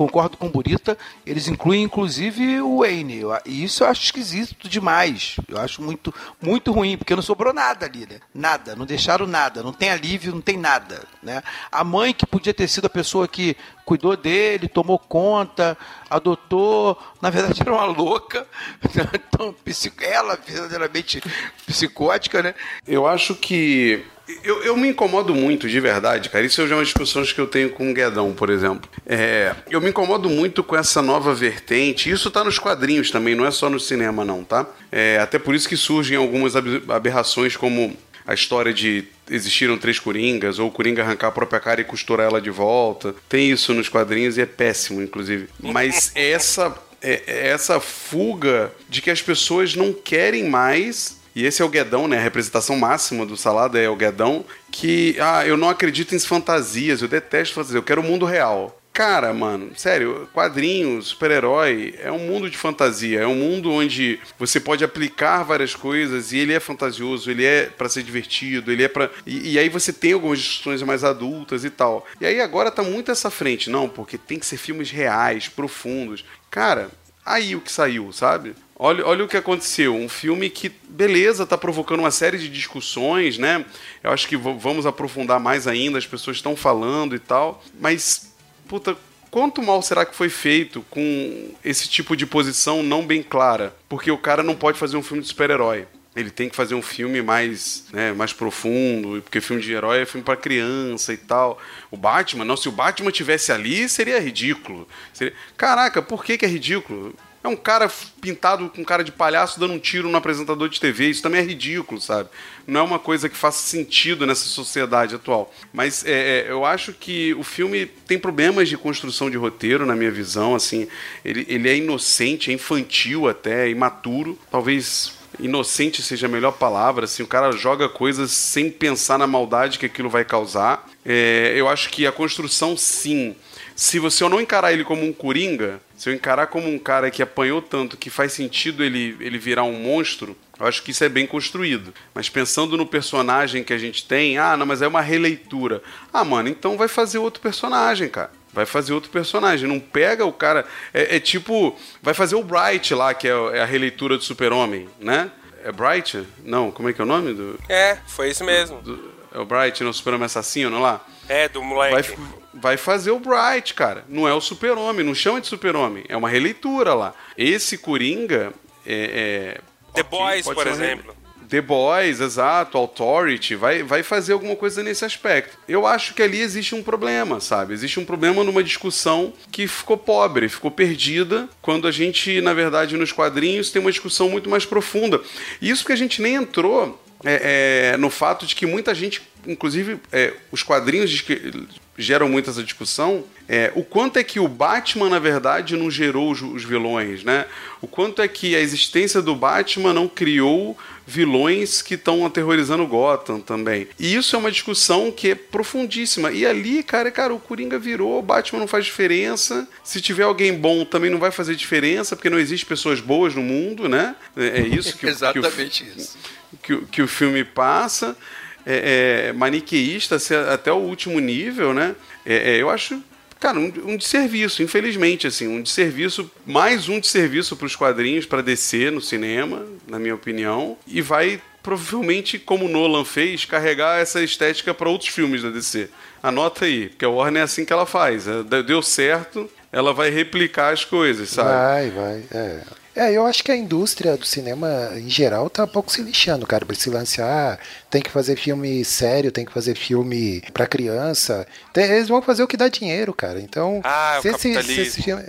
F: concordo com o Burita, eles incluem inclusive o Wayne. E isso eu acho esquisito demais. Eu acho muito, muito ruim, porque não sobrou nada ali, né? Nada, não deixaram nada, não tem alívio, não tem nada, né? A mãe que podia ter sido a pessoa que cuidou dele, tomou conta, adotou, na verdade era uma louca, então, ela verdadeiramente psicótica, né?
G: Eu acho que. Eu, eu me incomodo muito, de verdade, cara. Isso já é uma discussão que eu tenho com o Guedão, por exemplo. É, eu me incomodo muito com essa nova vertente. Isso tá nos quadrinhos também, não é só no cinema, não, tá? É, até por isso que surgem algumas ab- aberrações, como a história de existiram três coringas, ou o coringa arrancar a própria cara e costurar ela de volta. Tem isso nos quadrinhos e é péssimo, inclusive. Mas essa é, é essa fuga de que as pessoas não querem mais. E esse é o Guedão, né? A representação máxima do Salada é o Guedão. Que, ah, eu não acredito em fantasias, eu detesto fantasias, eu quero o mundo real. Cara, mano, sério, quadrinhos, super-herói, é um mundo de fantasia, é um mundo onde você pode aplicar várias coisas e ele é fantasioso, ele é pra ser divertido, ele é pra. E, e aí você tem algumas discussões mais adultas e tal. E aí agora tá muito essa frente, não, porque tem que ser filmes reais, profundos. Cara, aí o que saiu, sabe? Olha, olha o que aconteceu. Um filme que, beleza, tá provocando uma série de discussões, né? Eu acho que vamos aprofundar mais ainda, as pessoas estão falando e tal. Mas, puta, quanto mal será que foi feito com esse tipo de posição não bem clara? Porque o cara não pode fazer um filme de super-herói. ele tem que fazer um filme mais, né, mais profundo, porque filme de herói é filme para criança e tal. O Batman, não, se o Batman tivesse ali, seria ridículo. Seria... Caraca, por que, que é ridículo? É um cara pintado com cara de palhaço dando um tiro no apresentador de TV. Isso também é ridículo, sabe? Não é uma coisa que faça sentido nessa sociedade atual. Mas é, é, eu acho que o filme tem problemas de construção de roteiro, na minha visão. Assim, ele, ele é inocente, é infantil até, é imaturo. Talvez inocente seja a melhor palavra. Assim, o cara joga coisas sem pensar na maldade que aquilo vai causar. É, eu acho que a construção, sim. Se você não encarar ele como um coringa, se eu encarar como um cara que apanhou tanto que faz sentido ele, ele virar um monstro, eu acho que isso é bem construído. Mas pensando no personagem que a gente tem, ah, não, mas é uma releitura. Ah, mano, então vai fazer outro personagem, cara. Vai fazer outro personagem. Não pega o cara. É, é tipo. Vai fazer o Bright lá, que é, é a releitura do Super-Homem, né? É Bright? Não, como é que é o nome do.
E: É, foi isso mesmo.
G: Do, é o Bright, não? O Super-Homem assassino lá?
E: É, do moleque.
G: Vai, vai fazer o Bright, cara. Não é o Super-Homem, não chama de Super-Homem. É uma releitura lá. Esse Coringa é. é
E: The okay, Boys, por exemplo.
G: The Boys, exato, Authority, vai, vai fazer alguma coisa nesse aspecto. Eu acho que ali existe um problema, sabe? Existe um problema numa discussão que ficou pobre, ficou perdida, quando a gente, na verdade, nos quadrinhos tem uma discussão muito mais profunda. E isso porque a gente nem entrou é, é, no fato de que muita gente, inclusive é, os quadrinhos geram muito essa discussão, é, o quanto é que o Batman, na verdade, não gerou os, os, vilões, né? O quanto é que a existência do Batman não criou vilões que estão aterrorizando Gotham também. E isso é uma discussão que é profundíssima. E ali, cara, cara, o Coringa virou, o Batman não faz diferença. Se tiver alguém bom, também não vai fazer diferença, porque não existe pessoas boas no mundo, né? É, é isso que,
F: Exatamente
G: que
F: o, isso.
G: Que, que o filme passa é, é, maniqueísta até o último nível, né? É, é, eu acho, cara, um, um desserviço, infelizmente, assim, um desserviço, mais um desserviço para os quadrinhos, para descer no cinema, na minha opinião, e vai provavelmente, como Nolan fez, carregar essa estética para outros filmes da DC. Anota aí, porque a Warner é assim que ela faz. É, deu certo, ela vai replicar as coisas, sabe?
D: Vai, vai. É. É, eu acho que a indústria do cinema em geral tá um pouco se lixando, cara, pra se lançar. Tem que fazer filme sério, tem que fazer filme pra criança. Tem, eles vão fazer o que dá dinheiro, cara. Então,
E: ah,
D: se,
E: esse,
D: se, esse, filme.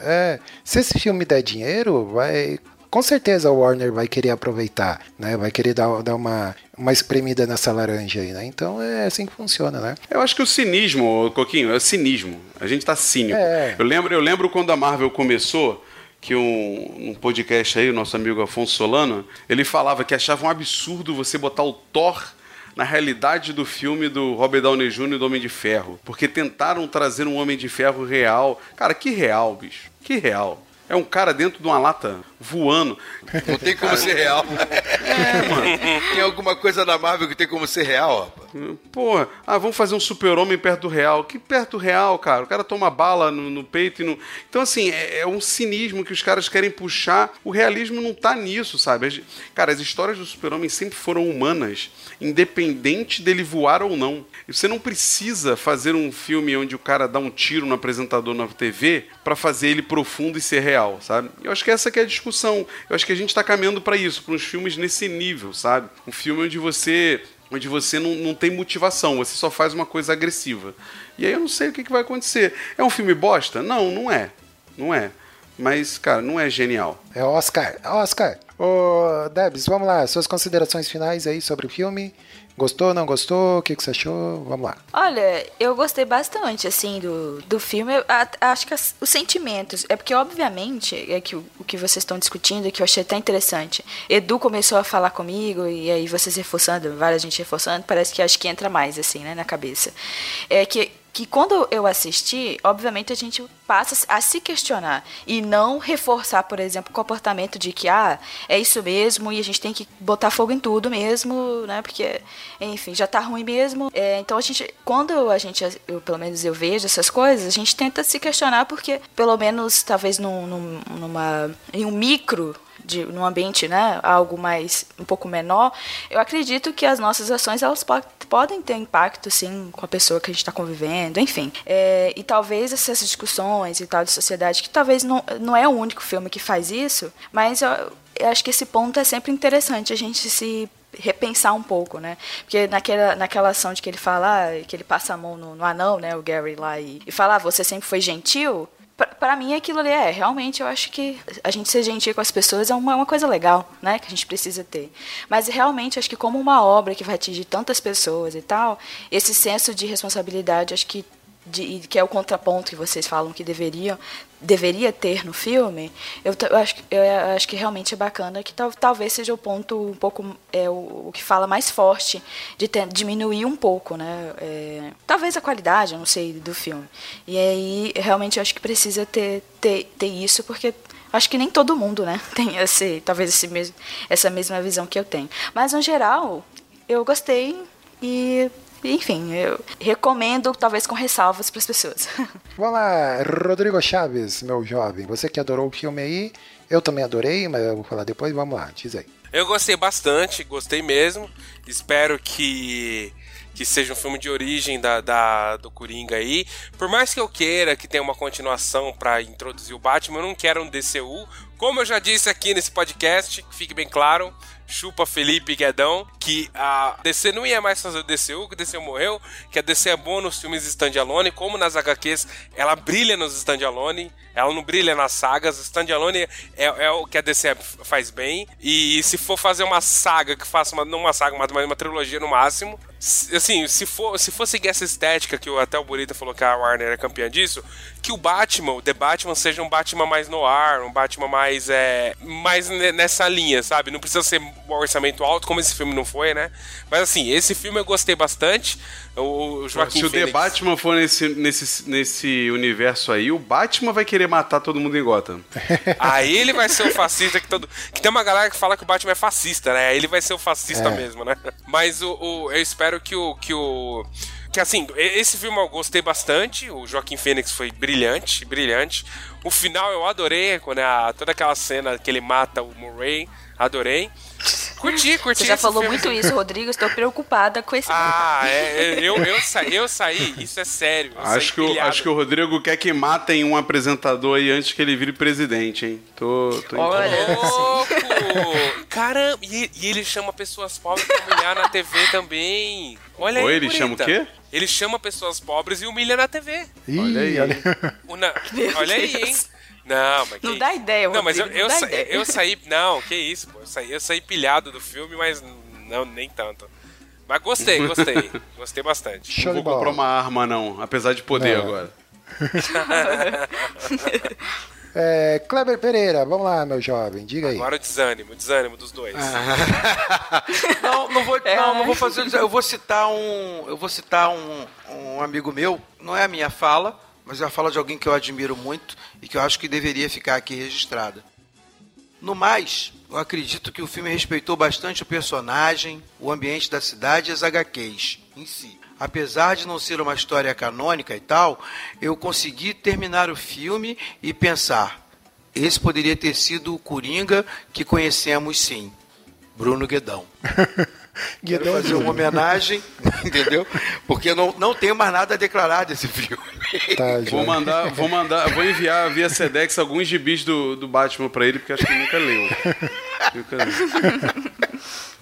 D: É, se esse filme der dinheiro, vai. Com certeza a Warner vai querer aproveitar, né? Vai querer dar, dar uma, uma espremida nessa laranja aí, né? Então é assim que funciona, né?
G: Eu acho que o cinismo, Coquinho, é o cinismo. A gente tá cínico. É. Eu, lembro, eu lembro quando a Marvel começou que um, um, podcast aí, o nosso amigo Afonso Solano, ele falava que achava um absurdo você botar o Thor na realidade do filme do Robert Downey Jr. e do Homem de Ferro. Porque tentaram trazer um Homem de Ferro real. Cara, que real, bicho. Que real. É um cara dentro de uma lata voando.
F: Não tem como ser real. É, mano. Tem alguma coisa na Marvel que tem como ser real, rapaz?
G: Porra, ah, vamos fazer um super-homem perto do real. Que perto do real, cara? O cara toma bala no, no peito e no. Então, assim, é, é, um cinismo que os caras querem puxar. O realismo não tá nisso, sabe? Cara, as histórias do super-homem sempre foram humanas, independente dele voar ou não. E você não precisa fazer um filme onde o cara dá um tiro no apresentador na TV para fazer ele profundo e ser real, sabe? Eu acho que essa que é a discussão. Eu acho que a gente está caminhando para isso, para uns filmes nesse nível, sabe? Um filme onde você onde você não, não tem motivação, você só faz uma coisa agressiva. E aí eu não sei o que, que vai acontecer. É um filme bosta? Não, não é. Não é. Mas, cara, não é genial.
D: É Oscar. Oscar. Ô, Debs, vamos lá. Suas considerações finais aí sobre o filme. Gostou, não gostou? O que, que você achou? Vamos lá.
H: Olha, eu gostei bastante, assim, do, do filme. A, acho que as, os sentimentos. É porque, obviamente, é que o, o, que vocês estão discutindo, que eu achei até interessante. Edu começou a falar comigo, e aí vocês reforçando, várias gente reforçando, parece que acho que entra mais, assim, né, na cabeça. É que que quando eu assisti, obviamente a gente passa a se questionar e não reforçar, por exemplo, o comportamento de que ah, é isso mesmo e a gente tem que botar fogo em tudo mesmo, né? Porque, enfim, já tá ruim mesmo. É, então a gente, quando a gente, eu, pelo menos eu vejo essas coisas, a gente tenta se questionar porque, pelo menos, talvez num, num, numa, em um micro de num ambiente, né, algo mais um pouco menor, eu acredito que as nossas ações elas po podem ter impacto, sim, com a pessoa que a gente está convivendo, enfim. É, e talvez essas discussões e tal de sociedade, que talvez não, não é o único filme que faz isso, mas eu, eu acho que esse ponto é sempre interessante a gente se repensar um pouco, né? Porque naquela, naquela ação de que ele fala, ah, que ele passa a mão no, no anão, né, o Gary lá, e, e fala, ah, você sempre foi gentil, para mim aquilo ali é realmente eu acho que a gente ser gentil com as pessoas é uma, uma, coisa legal né que a gente precisa ter. Mas realmente acho que como uma obra que vai atingir tantas pessoas e tal esse senso de responsabilidade acho que de, que é o contraponto que vocês falam que deveria deveria ter no filme, eu, eu, acho, eu acho que realmente é bacana que tal, talvez seja o ponto um pouco é o, o que fala mais forte de ter, diminuir um pouco, né? É, talvez a qualidade, não sei, do filme. E aí realmente eu acho que precisa ter, ter, ter isso porque acho que nem todo mundo, né, tem esse, talvez esse mesmo, essa mesma visão que eu tenho. Mas no geral, eu gostei e enfim, eu recomendo, talvez com ressalvas para as pessoas.
D: Vamos lá, Rodrigo Chaves, meu jovem. Você que adorou o filme aí, eu também adorei, mas eu vou falar depois. Vamos lá, diz aí.
E: Eu gostei bastante, gostei mesmo. Espero que que seja um filme de origem da, da, do Coringa aí. Por mais que eu queira que tenha uma continuação para introduzir o Batman, eu não quero um DCU. Como eu já disse aqui nesse podcast, que fique bem claro, chupa Felipe Guedão, que a DC não ia mais fazer DCU, que o DCU morreu, que a DC é boa nos filmes standalone, como nas HQs, ela brilha nos standalone, ela não brilha nas sagas, standalone é, é o que a DC faz bem, e se for fazer uma saga que faça uma, não uma saga, mas uma trilogia no máximo, assim, se for, se for seguir essa estética que até o Burita falou que a Warner é campeã disso, que o Batman, o The Batman seja um Batman mais no ar, um Batman mais é, mais nessa linha, sabe? Não precisa ser um orçamento alto como esse filme não foi, né? Mas assim, esse filme eu gostei bastante. O, Joaquim
G: Se o The Batman for nesse, nesse, nesse universo aí, o Batman vai querer matar todo mundo em Gotham.
E: aí ele vai ser o fascista que todo. Que tem uma galera que fala que o Batman é fascista, né? Aí ele vai ser o fascista é. mesmo, né? Mas o, o, eu espero que o. Que o que assim, esse filme eu gostei bastante. O Joaquim Fênix foi brilhante, brilhante. O final eu adorei, quando é a, toda aquela cena que ele mata o Murray, adorei. Curti, curti.
H: Você já falou filme. muito isso, Rodrigo. Estou preocupada com esse.
E: Ah, é, eu, eu, saí, eu saí, isso é sério.
G: Acho que, o, acho que o Rodrigo quer que matem um apresentador aí antes que ele vire presidente, hein? Tô, tô
E: Olha, louco! Caramba! E, e, ele chama pessoas pobres pra humilhar na TV também. Olha
G: Ou
E: aí.
G: Ou ele chama o quê?
E: Ele chama pessoas pobres e humilha na TV.
D: Ih, olha aí. Olha,
E: Una... olha aí, hein? Não, mas
H: Não dá isso? ideia,
E: Não, mas eu,
H: eu,
E: sa
H: ideia.
E: eu saí. Não, que isso, pô. Eu saí, eu saí pilhado do filme, mas não, nem tanto. Mas gostei, gostei. gostei bastante.
G: Show não vou comprar uma arma, não, apesar de poder não. agora.
D: é, Kleber Pereira, vamos lá, meu jovem, diga aí.
E: Agora o desânimo, o desânimo dos dois.
F: não, não vou, é. não, não vou fazer. Eu vou citar um, eu vou citar um, um amigo meu. Não é a minha fala, mas é a fala de alguém que eu admiro muito e que eu acho que deveria ficar aqui registrada. No mais, eu acredito que o filme respeitou bastante o personagem, o ambiente da cidade e as HQs em si. Apesar de não ser uma história canônica e tal, eu consegui terminar o filme e pensar: esse poderia ter sido o Coringa que conhecemos sim, Bruno Guedão. Quero fazer uma homenagem, entendeu? Porque não, não tenho mais nada a declarar desse filme.
G: Tá, vou mandar, vou mandar, vou enviar via Sedex alguns gibis do, do Batman para ele, porque acho que ele nunca leu. nunca leu.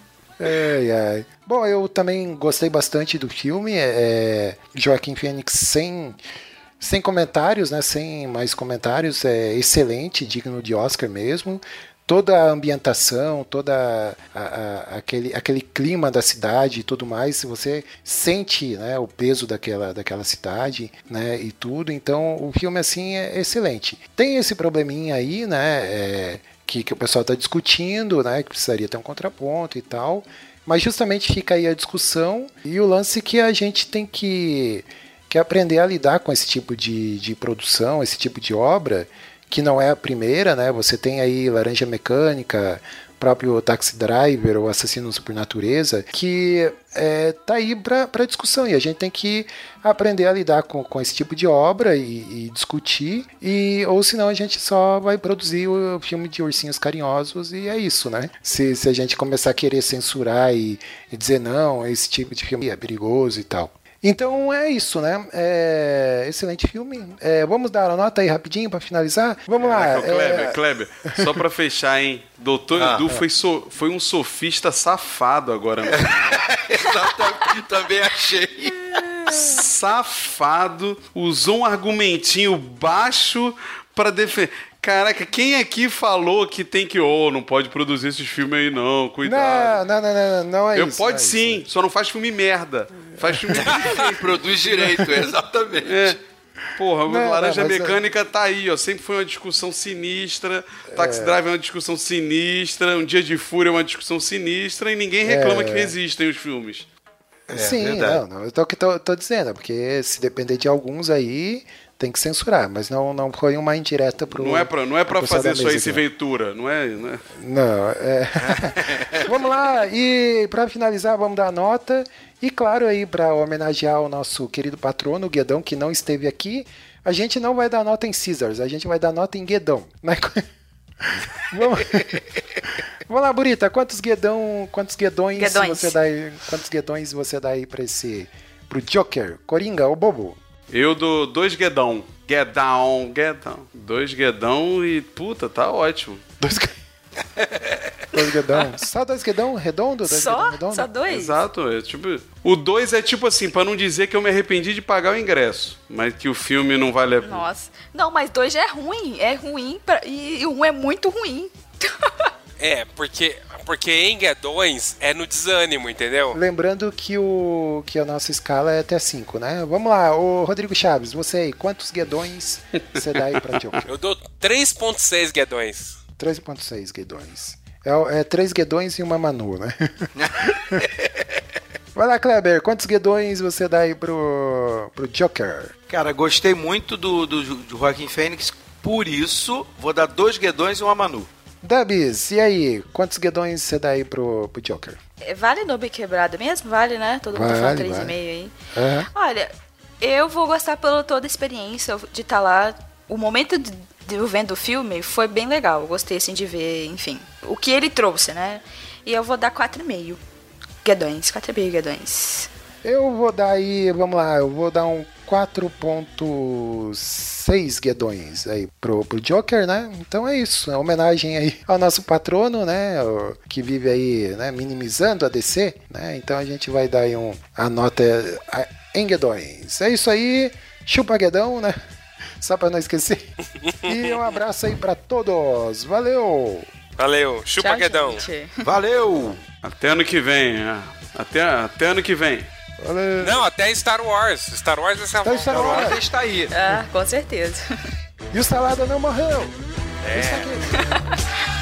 D: Ai, ai. Bom, eu também gostei bastante do filme. É, é, Joaquim Fênix sem, sem comentários, né? Sem mais comentários. É excelente, digno de Oscar mesmo toda a ambientação, toda a, a, aquele, aquele clima da cidade e tudo mais, você sente né, o peso daquela, daquela cidade né, e tudo. Então o filme assim é excelente. Tem esse probleminha aí, né? É, que, que o pessoal está discutindo, né? Que precisaria ter um contraponto e tal. Mas justamente fica aí a discussão e o lance que a gente tem que, que aprender a lidar com esse tipo de, de produção, esse tipo de obra, que não é a primeira, né? Você tem aí Laranja Mecânica, próprio Taxi Driver ou Assassino por Natureza, que é, tá aí para discussão e a gente tem que aprender a lidar com, com esse tipo de obra e, e, discutir, e ou senão a gente só vai produzir o filme de ursinhos carinhosos e é isso, né? Se, se a gente começar a querer censurar e, e dizer não, esse tipo de filme é perigoso e tal. Então é isso, né? É... Excelente filme. É, vamos dar a nota aí rapidinho para finalizar? Vamos lá. É,
G: Kleber, é... Kleber, só para fechar, hein? Doutor ah, Edu foi, so... foi um sofista safado agora.
F: Exatamente, também achei.
G: Safado, usou um argumentinho baixo para defender. Caraca, quem aqui falou que tem que, oh, não pode produzir esses filmes aí não, cuidado.
D: Não, não, não, não, não é
G: Eu
D: isso.
G: Pode
D: é
G: sim,
D: isso.
G: só não faz filme merda. Faz filme
F: produz direito, exatamente.
G: É. Porra, não, Laranja não, Mecânica é... tá aí, ó. Sempre foi uma discussão sinistra. Taxi é... Drive é uma discussão sinistra. Um Dia de Fúria é uma discussão sinistra. E ninguém reclama é... que resistem os filmes.
D: É, Sim, não, não. Eu tô, tô, tô dizendo, porque se depender de alguns aí, tem que censurar, mas não, não foi uma indireta pro.
G: Não é pra, não é pra fazer isso aí se Ventura, não é? Não, é...
D: não é... vamos lá, e para finalizar, vamos dar nota. E claro, aí, para homenagear o nosso querido patrono, o Guedão, que não esteve aqui, a gente não vai dar nota em Caesars, a gente vai dar nota em Guedão. Né? vamos... vamos lá, Burita, quantos Guedão, quantos Guedões, Guedões. você dá aí, quantos Guedões você dá aí para esse pro Joker, Coringa ou Bobo?
G: Eu dou dois guedão. Guedão, guedão. Dois guedão e, puta, tá ótimo.
D: Dois Dois guedão. Só dois guedão redondo? Dois
H: Só?
D: Guedão redondo?
H: Só dois?
G: Exato. É tipo, o dois é tipo assim, para não dizer que eu me arrependi de pagar o ingresso, mas que o filme não vale a
H: pena. Nossa. Não, mas dois já é ruim. É ruim pra... e um é muito ruim.
E: É, porque, porque em guedões é no desânimo, entendeu?
D: Lembrando que, o, que a nossa escala é até 5, né? Vamos lá, o Rodrigo Chaves, você aí, quantos guedões você dá aí pra Joker?
E: Eu dou 3.6 guedões.
D: 3.6 guedões. É, é 3 guedões e uma Manu, né? Vai lá, Kleber, quantos guedões você dá aí pro, pro Joker?
F: Cara, gostei muito do, do, do Joaquim Fênix, por isso vou dar dois guedões e uma Manu.
D: Dubs, e aí? Quantos guedões você dá aí pro, pro Joker?
H: É, vale noob quebrado mesmo? Vale, né? Todo mundo vale, tá falando 3,5 aí.
D: Uhum.
H: Olha, eu vou gostar pela toda a experiência de estar tá lá. O momento de, de eu vendo o filme foi bem legal. Eu gostei, assim, de ver, enfim, o que ele trouxe, né? E eu vou dar 4,5 guedões. 4,5 guedões.
D: Eu vou dar aí, vamos lá, eu vou dar um 4.6 guedões aí pro, pro Joker, né? Então é isso, é homenagem aí ao nosso patrono, né? Que vive aí, né? Minimizando a DC, né? Então a gente vai dar aí um, a nota em guedões. É isso aí, chupa guedão, né? Só pra não esquecer. E um abraço aí pra todos. Valeu!
E: Valeu, chupa Tchau, guedão.
F: Gente. Valeu!
G: Até ano que vem, né? Até, até ano que vem.
E: Valeu. Não, até Star Wars. Star Wars vai ser
D: a Star Wars
F: está aí.
H: Ah, com certeza.
D: E o Salada não morreu.
E: É.